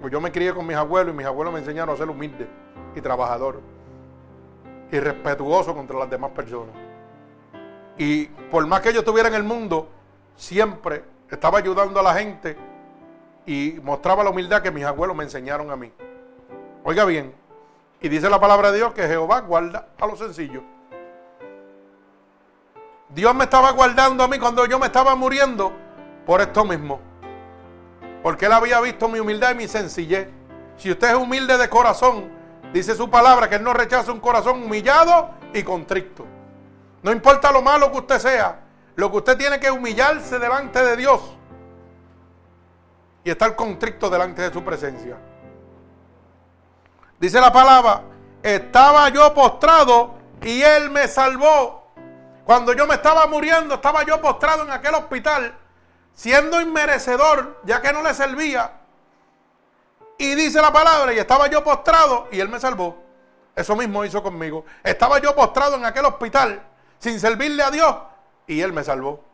Pues yo me crié con mis abuelos y mis abuelos me enseñaron a ser humilde y trabajador y respetuoso contra las demás personas. Y por más que yo estuviera en el mundo, siempre estaba ayudando a la gente y mostraba la humildad que mis abuelos me enseñaron a mí. Oiga bien, y dice la palabra de Dios que Jehová guarda a los sencillos. Dios me estaba guardando a mí cuando yo me estaba muriendo por esto mismo. Porque Él había visto mi humildad y mi sencillez. Si usted es humilde de corazón, dice su palabra que Él no rechaza un corazón humillado y contrito. No importa lo malo que usted sea, lo que usted tiene que humillarse delante de Dios y estar contrito delante de su presencia. Dice la palabra, estaba yo postrado y Él me salvó. Cuando yo me estaba muriendo, estaba yo postrado en aquel hospital, siendo inmerecedor, ya que no le servía. Y dice la palabra, y estaba yo postrado y Él me salvó. Eso mismo hizo conmigo. Estaba yo postrado en aquel hospital, sin servirle a Dios, y Él me salvó.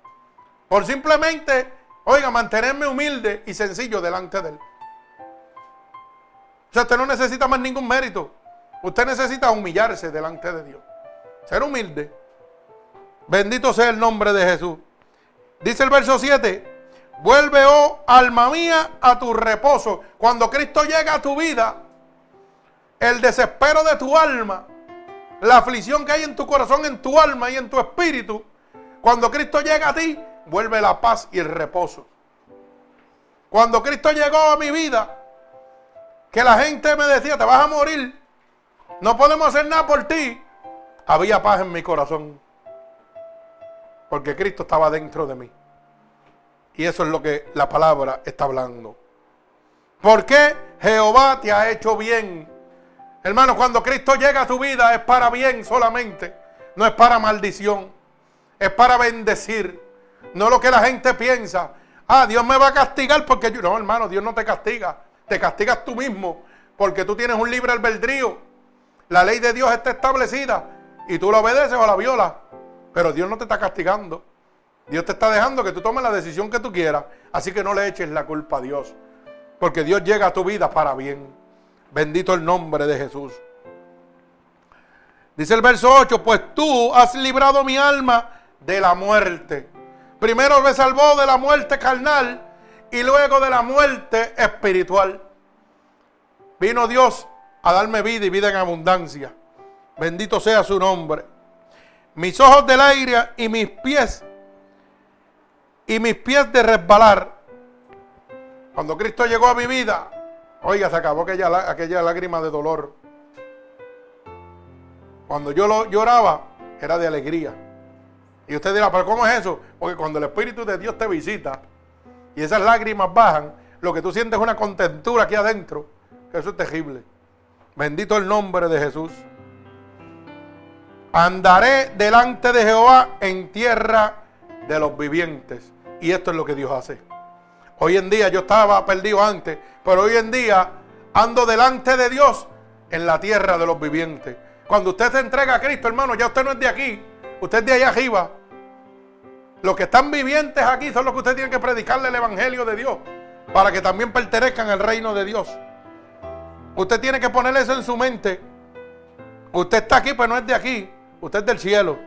Por simplemente, oiga, mantenerme humilde y sencillo delante de Él. O sea, usted no necesita más ningún mérito. Usted necesita humillarse delante de Dios. Ser humilde. Bendito sea el nombre de Jesús. Dice el verso 7. Vuelve, oh alma mía, a tu reposo. Cuando Cristo llega a tu vida, el desespero de tu alma, la aflicción que hay en tu corazón, en tu alma y en tu espíritu, cuando Cristo llega a ti, vuelve la paz y el reposo. Cuando Cristo llegó a mi vida, que la gente me decía, te vas a morir, no podemos hacer nada por ti, había paz en mi corazón. Porque Cristo estaba dentro de mí. Y eso es lo que la palabra está hablando. ¿Por qué Jehová te ha hecho bien? Hermano, cuando Cristo llega a tu vida es para bien solamente. No es para maldición. Es para bendecir. No lo que la gente piensa. Ah, Dios me va a castigar porque yo... No, hermano, Dios no te castiga. Te castigas tú mismo. Porque tú tienes un libre albedrío. La ley de Dios está establecida. Y tú la obedeces o la violas. Pero Dios no te está castigando. Dios te está dejando que tú tomes la decisión que tú quieras. Así que no le eches la culpa a Dios. Porque Dios llega a tu vida para bien. Bendito el nombre de Jesús. Dice el verso 8, pues tú has librado mi alma de la muerte. Primero me salvó de la muerte carnal y luego de la muerte espiritual. Vino Dios a darme vida y vida en abundancia. Bendito sea su nombre. Mis ojos del aire y mis pies y mis pies de resbalar. Cuando Cristo llegó a mi vida, oiga, se acabó aquella, aquella lágrima de dolor. Cuando yo lo lloraba, era de alegría. Y usted dirá, pero ¿cómo es eso? Porque cuando el Espíritu de Dios te visita y esas lágrimas bajan, lo que tú sientes es una contentura aquí adentro, que eso es terrible. Bendito el nombre de Jesús. Andaré delante de Jehová en tierra de los vivientes. Y esto es lo que Dios hace. Hoy en día yo estaba perdido antes, pero hoy en día ando delante de Dios en la tierra de los vivientes. Cuando usted se entrega a Cristo, hermano, ya usted no es de aquí, usted es de allá arriba. Los que están vivientes aquí son los que usted tiene que predicarle el Evangelio de Dios para que también pertenezcan al reino de Dios. Usted tiene que poner eso en su mente. Usted está aquí, pero no es de aquí. Usted es del cielo.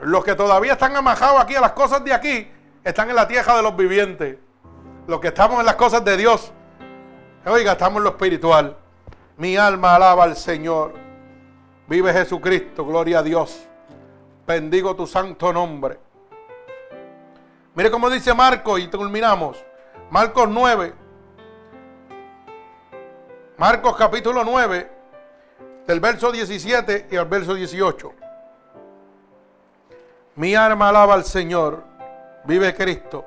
Los que todavía están amajados aquí a las cosas de aquí, están en la tierra de los vivientes. Los que estamos en las cosas de Dios, oiga, estamos en lo espiritual. Mi alma alaba al Señor. Vive Jesucristo, gloria a Dios. Bendigo tu santo nombre. Mire cómo dice Marcos y terminamos. Marcos 9. Marcos capítulo 9, del verso 17 y al verso 18. Mi alma alaba al Señor. Vive Cristo.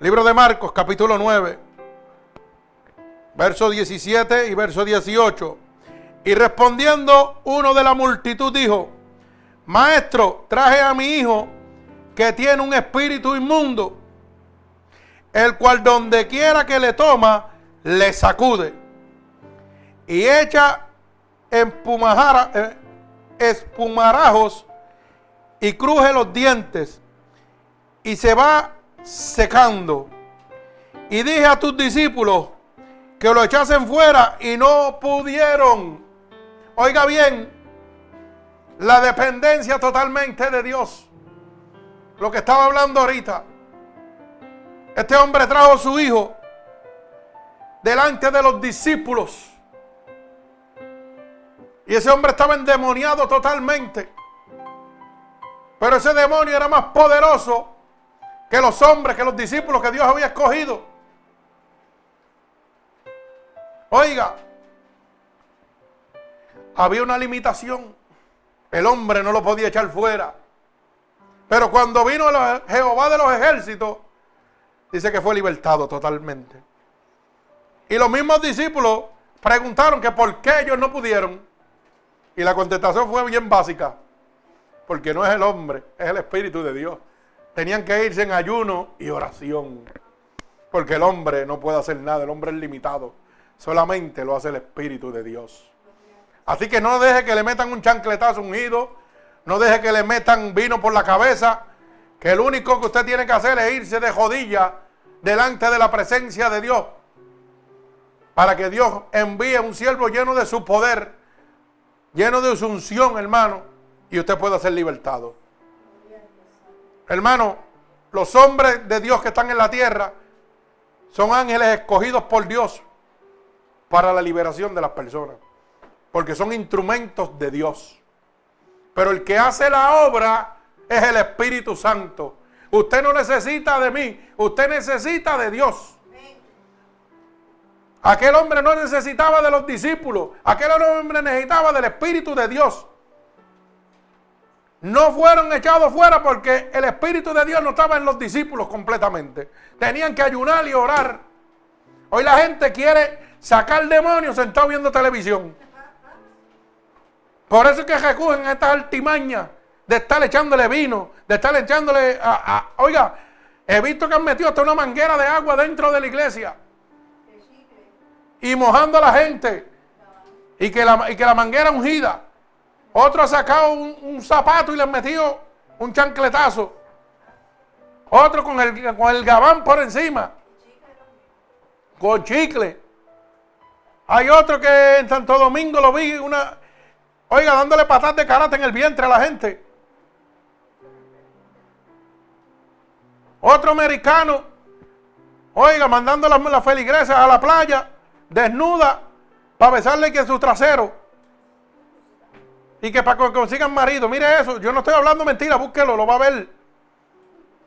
Libro de Marcos, capítulo 9, verso 17 y verso 18. Y respondiendo uno de la multitud dijo, Maestro, traje a mi hijo que tiene un espíritu inmundo, el cual donde quiera que le toma, le sacude y echa eh, espumarajos y cruje los dientes y se va secando. Y dije a tus discípulos que lo echasen fuera y no pudieron. Oiga bien, la dependencia totalmente de Dios. Lo que estaba hablando ahorita. Este hombre trajo a su hijo delante de los discípulos. Y ese hombre estaba endemoniado totalmente. Pero ese demonio era más poderoso que los hombres, que los discípulos que Dios había escogido. Oiga, había una limitación. El hombre no lo podía echar fuera. Pero cuando vino Jehová de los ejércitos, dice que fue libertado totalmente. Y los mismos discípulos preguntaron que por qué ellos no pudieron. Y la contestación fue bien básica. Porque no es el hombre, es el Espíritu de Dios. Tenían que irse en ayuno y oración. Porque el hombre no puede hacer nada, el hombre es limitado. Solamente lo hace el Espíritu de Dios. Así que no deje que le metan un chancletazo ungido. No deje que le metan vino por la cabeza. Que el único que usted tiene que hacer es irse de jodilla delante de la presencia de Dios. Para que Dios envíe un siervo lleno de su poder, lleno de su unción, hermano, y usted pueda ser libertado. Hermano, los hombres de Dios que están en la tierra son ángeles escogidos por Dios para la liberación de las personas. Porque son instrumentos de Dios. Pero el que hace la obra es el Espíritu Santo. Usted no necesita de mí, usted necesita de Dios. Aquel hombre no necesitaba de los discípulos, aquel hombre necesitaba del Espíritu de Dios. No fueron echados fuera porque el Espíritu de Dios no estaba en los discípulos completamente. Tenían que ayunar y orar. Hoy la gente quiere sacar demonios sentado viendo televisión. Por eso es que recogen estas altimañas de estar echándole vino, de estar echándole a, Oiga, he visto que han metido hasta una manguera de agua dentro de la iglesia. Y mojando a la gente. Y que la, y que la manguera ungida. Otro ha sacado un, zapato y le han metido un chancletazo. Otro con el, con el gabán por encima. Con chicle. Hay otro que en Santo Domingo lo vi, una, oiga, dándole patas de karate en el vientre a la gente. Otro americano, oiga, mandando las, las feligresas a la playa, desnuda, para besarle que su trasero. Y que para que consigan marido. Mire eso, yo no estoy hablando mentira, búsquelo, lo va a ver.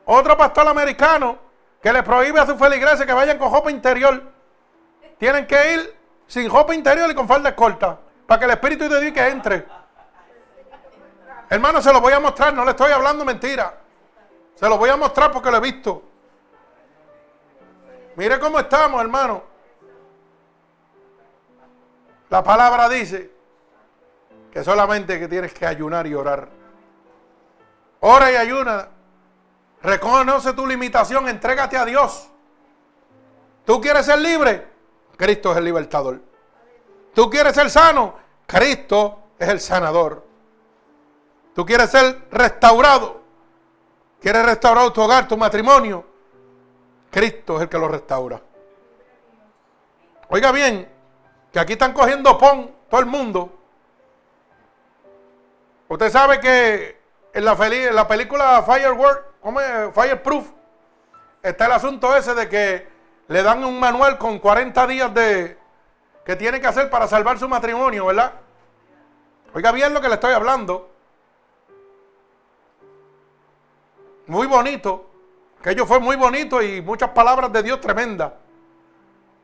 Otro pastor americano que le prohíbe a sus feligreses que vayan con ropa interior. Tienen que ir sin ropa interior y con falda corta, para que el Espíritu de Dios que entre. Hermano, se lo voy a mostrar, no le estoy hablando mentira. Se lo voy a mostrar porque lo he visto. Mire cómo estamos, hermano. La palabra dice que solamente que tienes que ayunar y orar. Ora y ayuna. Reconoce tu limitación, entrégate a Dios. ¿Tú quieres ser libre? Cristo es el libertador. ¿Tú quieres ser sano? Cristo es el sanador. ¿Tú quieres ser restaurado? ¿Quieres restaurar tu hogar, tu matrimonio? Cristo es el que lo restaura. Oiga bien, que aquí están cogiendo pon todo el mundo. Usted sabe que en la, película Firework, ¿cómo es? Fireproof, está el asunto ese de que le dan un manual con 40 días de que tiene que hacer para salvar su matrimonio, ¿verdad? Oiga bien lo que le estoy hablando. Muy bonito. Aquello fue muy bonito y muchas palabras de Dios tremendas.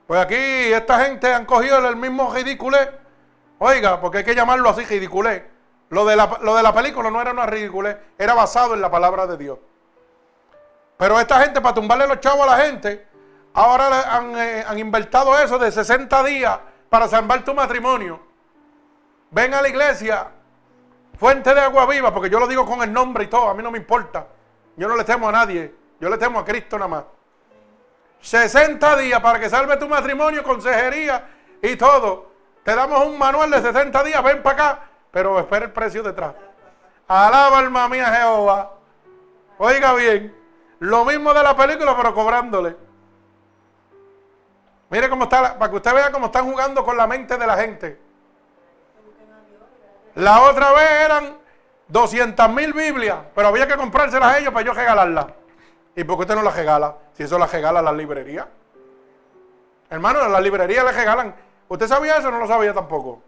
Pues aquí esta gente han cogido el mismo ridiculé. Oiga, porque hay que llamarlo así, ridiculé. Lo de la, lo de la película no era una ridiculé, era basado en la palabra de Dios. Pero esta gente, para tumbarle los chavos a la gente, Ahora han, eh, han invertido eso de 60 días para salvar tu matrimonio. Ven a la iglesia, fuente de agua viva, porque yo lo digo con el nombre y todo, a mí no me importa. Yo no le temo a nadie, yo le temo a Cristo nada más. 60 días para que salve tu matrimonio, consejería y todo. Te damos un manual de 60 días, ven para acá, pero espera el precio detrás. Alaba alma mía Jehová. Oiga bien, lo mismo de la película, pero cobrándole. Mire cómo está, para que usted vea cómo están jugando con la mente de la gente. La otra vez eran 200 mil Biblias, pero había que comprárselas a ellos para yo regalarlas. ¿Y por qué usted no las regala? Si eso las regala las librerías. Hermano, las librerías le regalan. ¿Usted sabía eso o no lo sabía tampoco?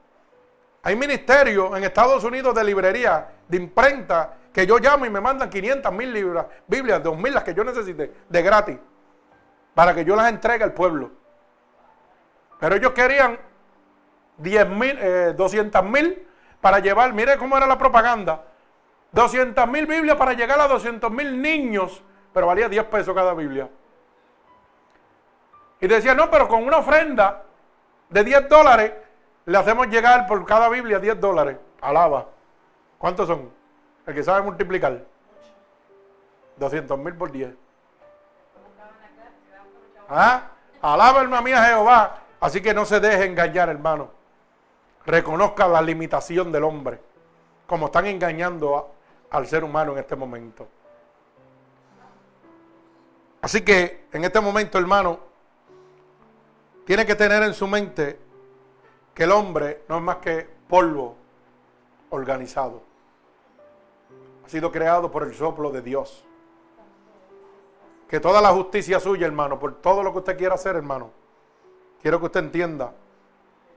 Hay ministerios en Estados Unidos de librería, de imprenta, que yo llamo y me mandan 500 mil libras, Biblias, 2 mil las que yo necesite, de gratis, para que yo las entregue al pueblo. Pero ellos querían 10 mil, 200 eh, mil para llevar, mire cómo era la propaganda, 200 mil Biblias para llegar a 200 mil niños, pero valía 10 pesos cada Biblia. Y decía, no, pero con una ofrenda de 10 dólares le hacemos llegar por cada Biblia 10 dólares. Alaba. ¿Cuántos son? El que sabe multiplicar. 200 mil por 10. ¿Ah? Alaba alma mía Jehová. Así que no se deje engañar, hermano. Reconozca la limitación del hombre. Como están engañando al ser humano en este momento. Así que en este momento, hermano, tiene que tener en su mente que el hombre no es más que polvo organizado. Ha sido creado por el soplo de Dios. Que toda la justicia suya, hermano, por todo lo que usted quiera hacer, hermano, quiero que usted entienda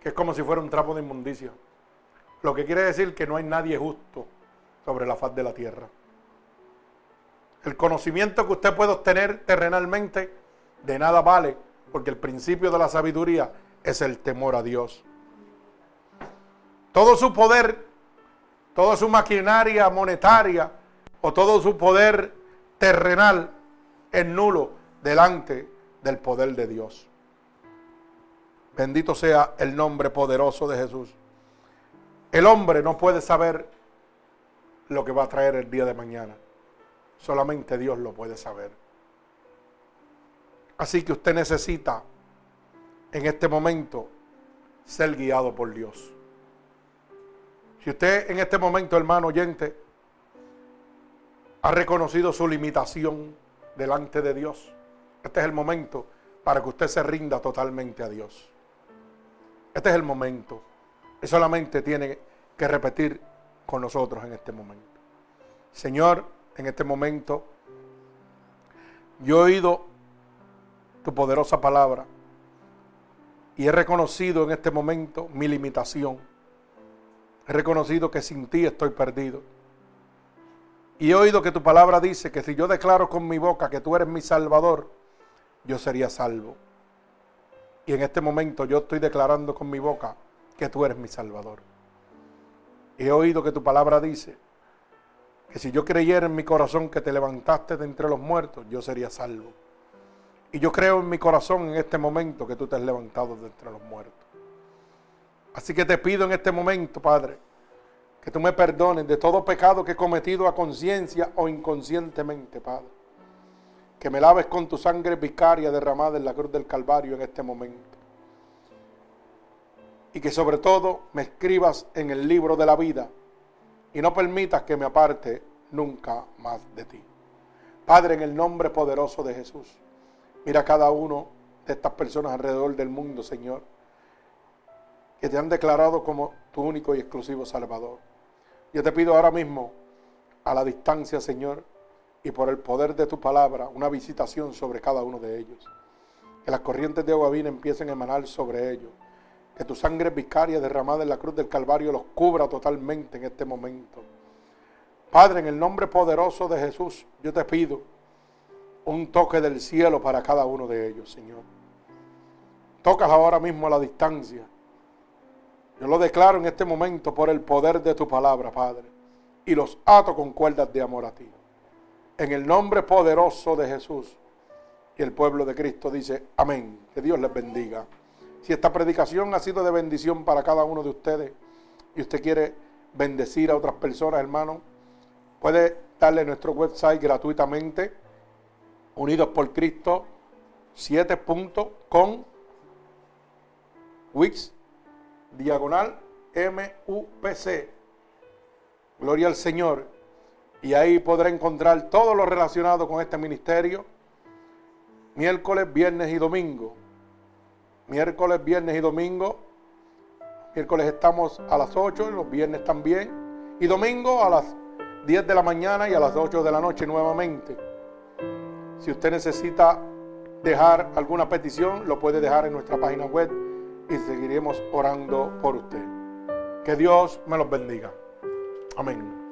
que es como si fuera un trapo de inmundicia. Lo que quiere decir que no hay nadie justo sobre la faz de la tierra. El conocimiento que usted puede obtener terrenalmente de nada vale, porque el principio de la sabiduría es el temor a Dios. Todo su poder, toda su maquinaria monetaria o todo su poder terrenal es nulo delante del poder de Dios. Bendito sea el nombre poderoso de Jesús. El hombre no puede saber lo que va a traer el día de mañana. Solamente Dios lo puede saber. Así que usted necesita en este momento ser guiado por Dios. Si usted en este momento, hermano oyente, ha reconocido su limitación delante de Dios, este es el momento para que usted se rinda totalmente a Dios. Este es el momento. Y solamente tiene que repetir con nosotros en este momento. Señor, en este momento, yo he oído tu poderosa palabra y he reconocido en este momento mi limitación. He reconocido que sin ti estoy perdido. Y he oído que tu palabra dice que si yo declaro con mi boca que tú eres mi salvador, yo sería salvo. Y en este momento yo estoy declarando con mi boca que tú eres mi salvador. He oído que tu palabra dice que si yo creyera en mi corazón que te levantaste de entre los muertos, yo sería salvo. Y yo creo en mi corazón en este momento que tú te has levantado de entre los muertos. Así que te pido en este momento, Padre, que tú me perdones de todo pecado que he cometido a conciencia o inconscientemente, Padre. Que me laves con tu sangre vicaria derramada en la cruz del Calvario en este momento. Y que sobre todo me escribas en el libro de la vida y no permitas que me aparte nunca más de ti. Padre, en el nombre poderoso de Jesús, mira a cada uno de estas personas alrededor del mundo, Señor, que te han declarado como tu único y exclusivo Salvador. Yo te pido ahora mismo, a la distancia, Señor, y por el poder de tu palabra, una visitación sobre cada uno de ellos. Que las corrientes de agua vina empiecen a emanar sobre ellos que tu sangre vicaria derramada en la cruz del Calvario los cubra totalmente en este momento. Padre, en el nombre poderoso de Jesús, yo te pido un toque del cielo para cada uno de ellos, Señor. Tocas ahora mismo a la distancia. Yo lo declaro en este momento por el poder de tu palabra, Padre. Y los ato con cuerdas de amor a ti. En el nombre poderoso de Jesús. Y el pueblo de Cristo dice, amén. Que Dios les bendiga. Si esta predicación ha sido de bendición para cada uno de ustedes y usted quiere bendecir a otras personas, hermano, puede a nuestro website gratuitamente, unidos por Cristo 7.com, Wix, diagonal MUPC. Gloria al Señor. Y ahí podrá encontrar todo lo relacionado con este ministerio. Miércoles, viernes y domingo. Miércoles, viernes y domingo. Miércoles estamos a las 8, los viernes también. Y domingo a las 10 de la mañana y a las 8 de la noche nuevamente. Si usted necesita dejar alguna petición, lo puede dejar en nuestra página web y seguiremos orando por usted. Que Dios me los bendiga. Amén.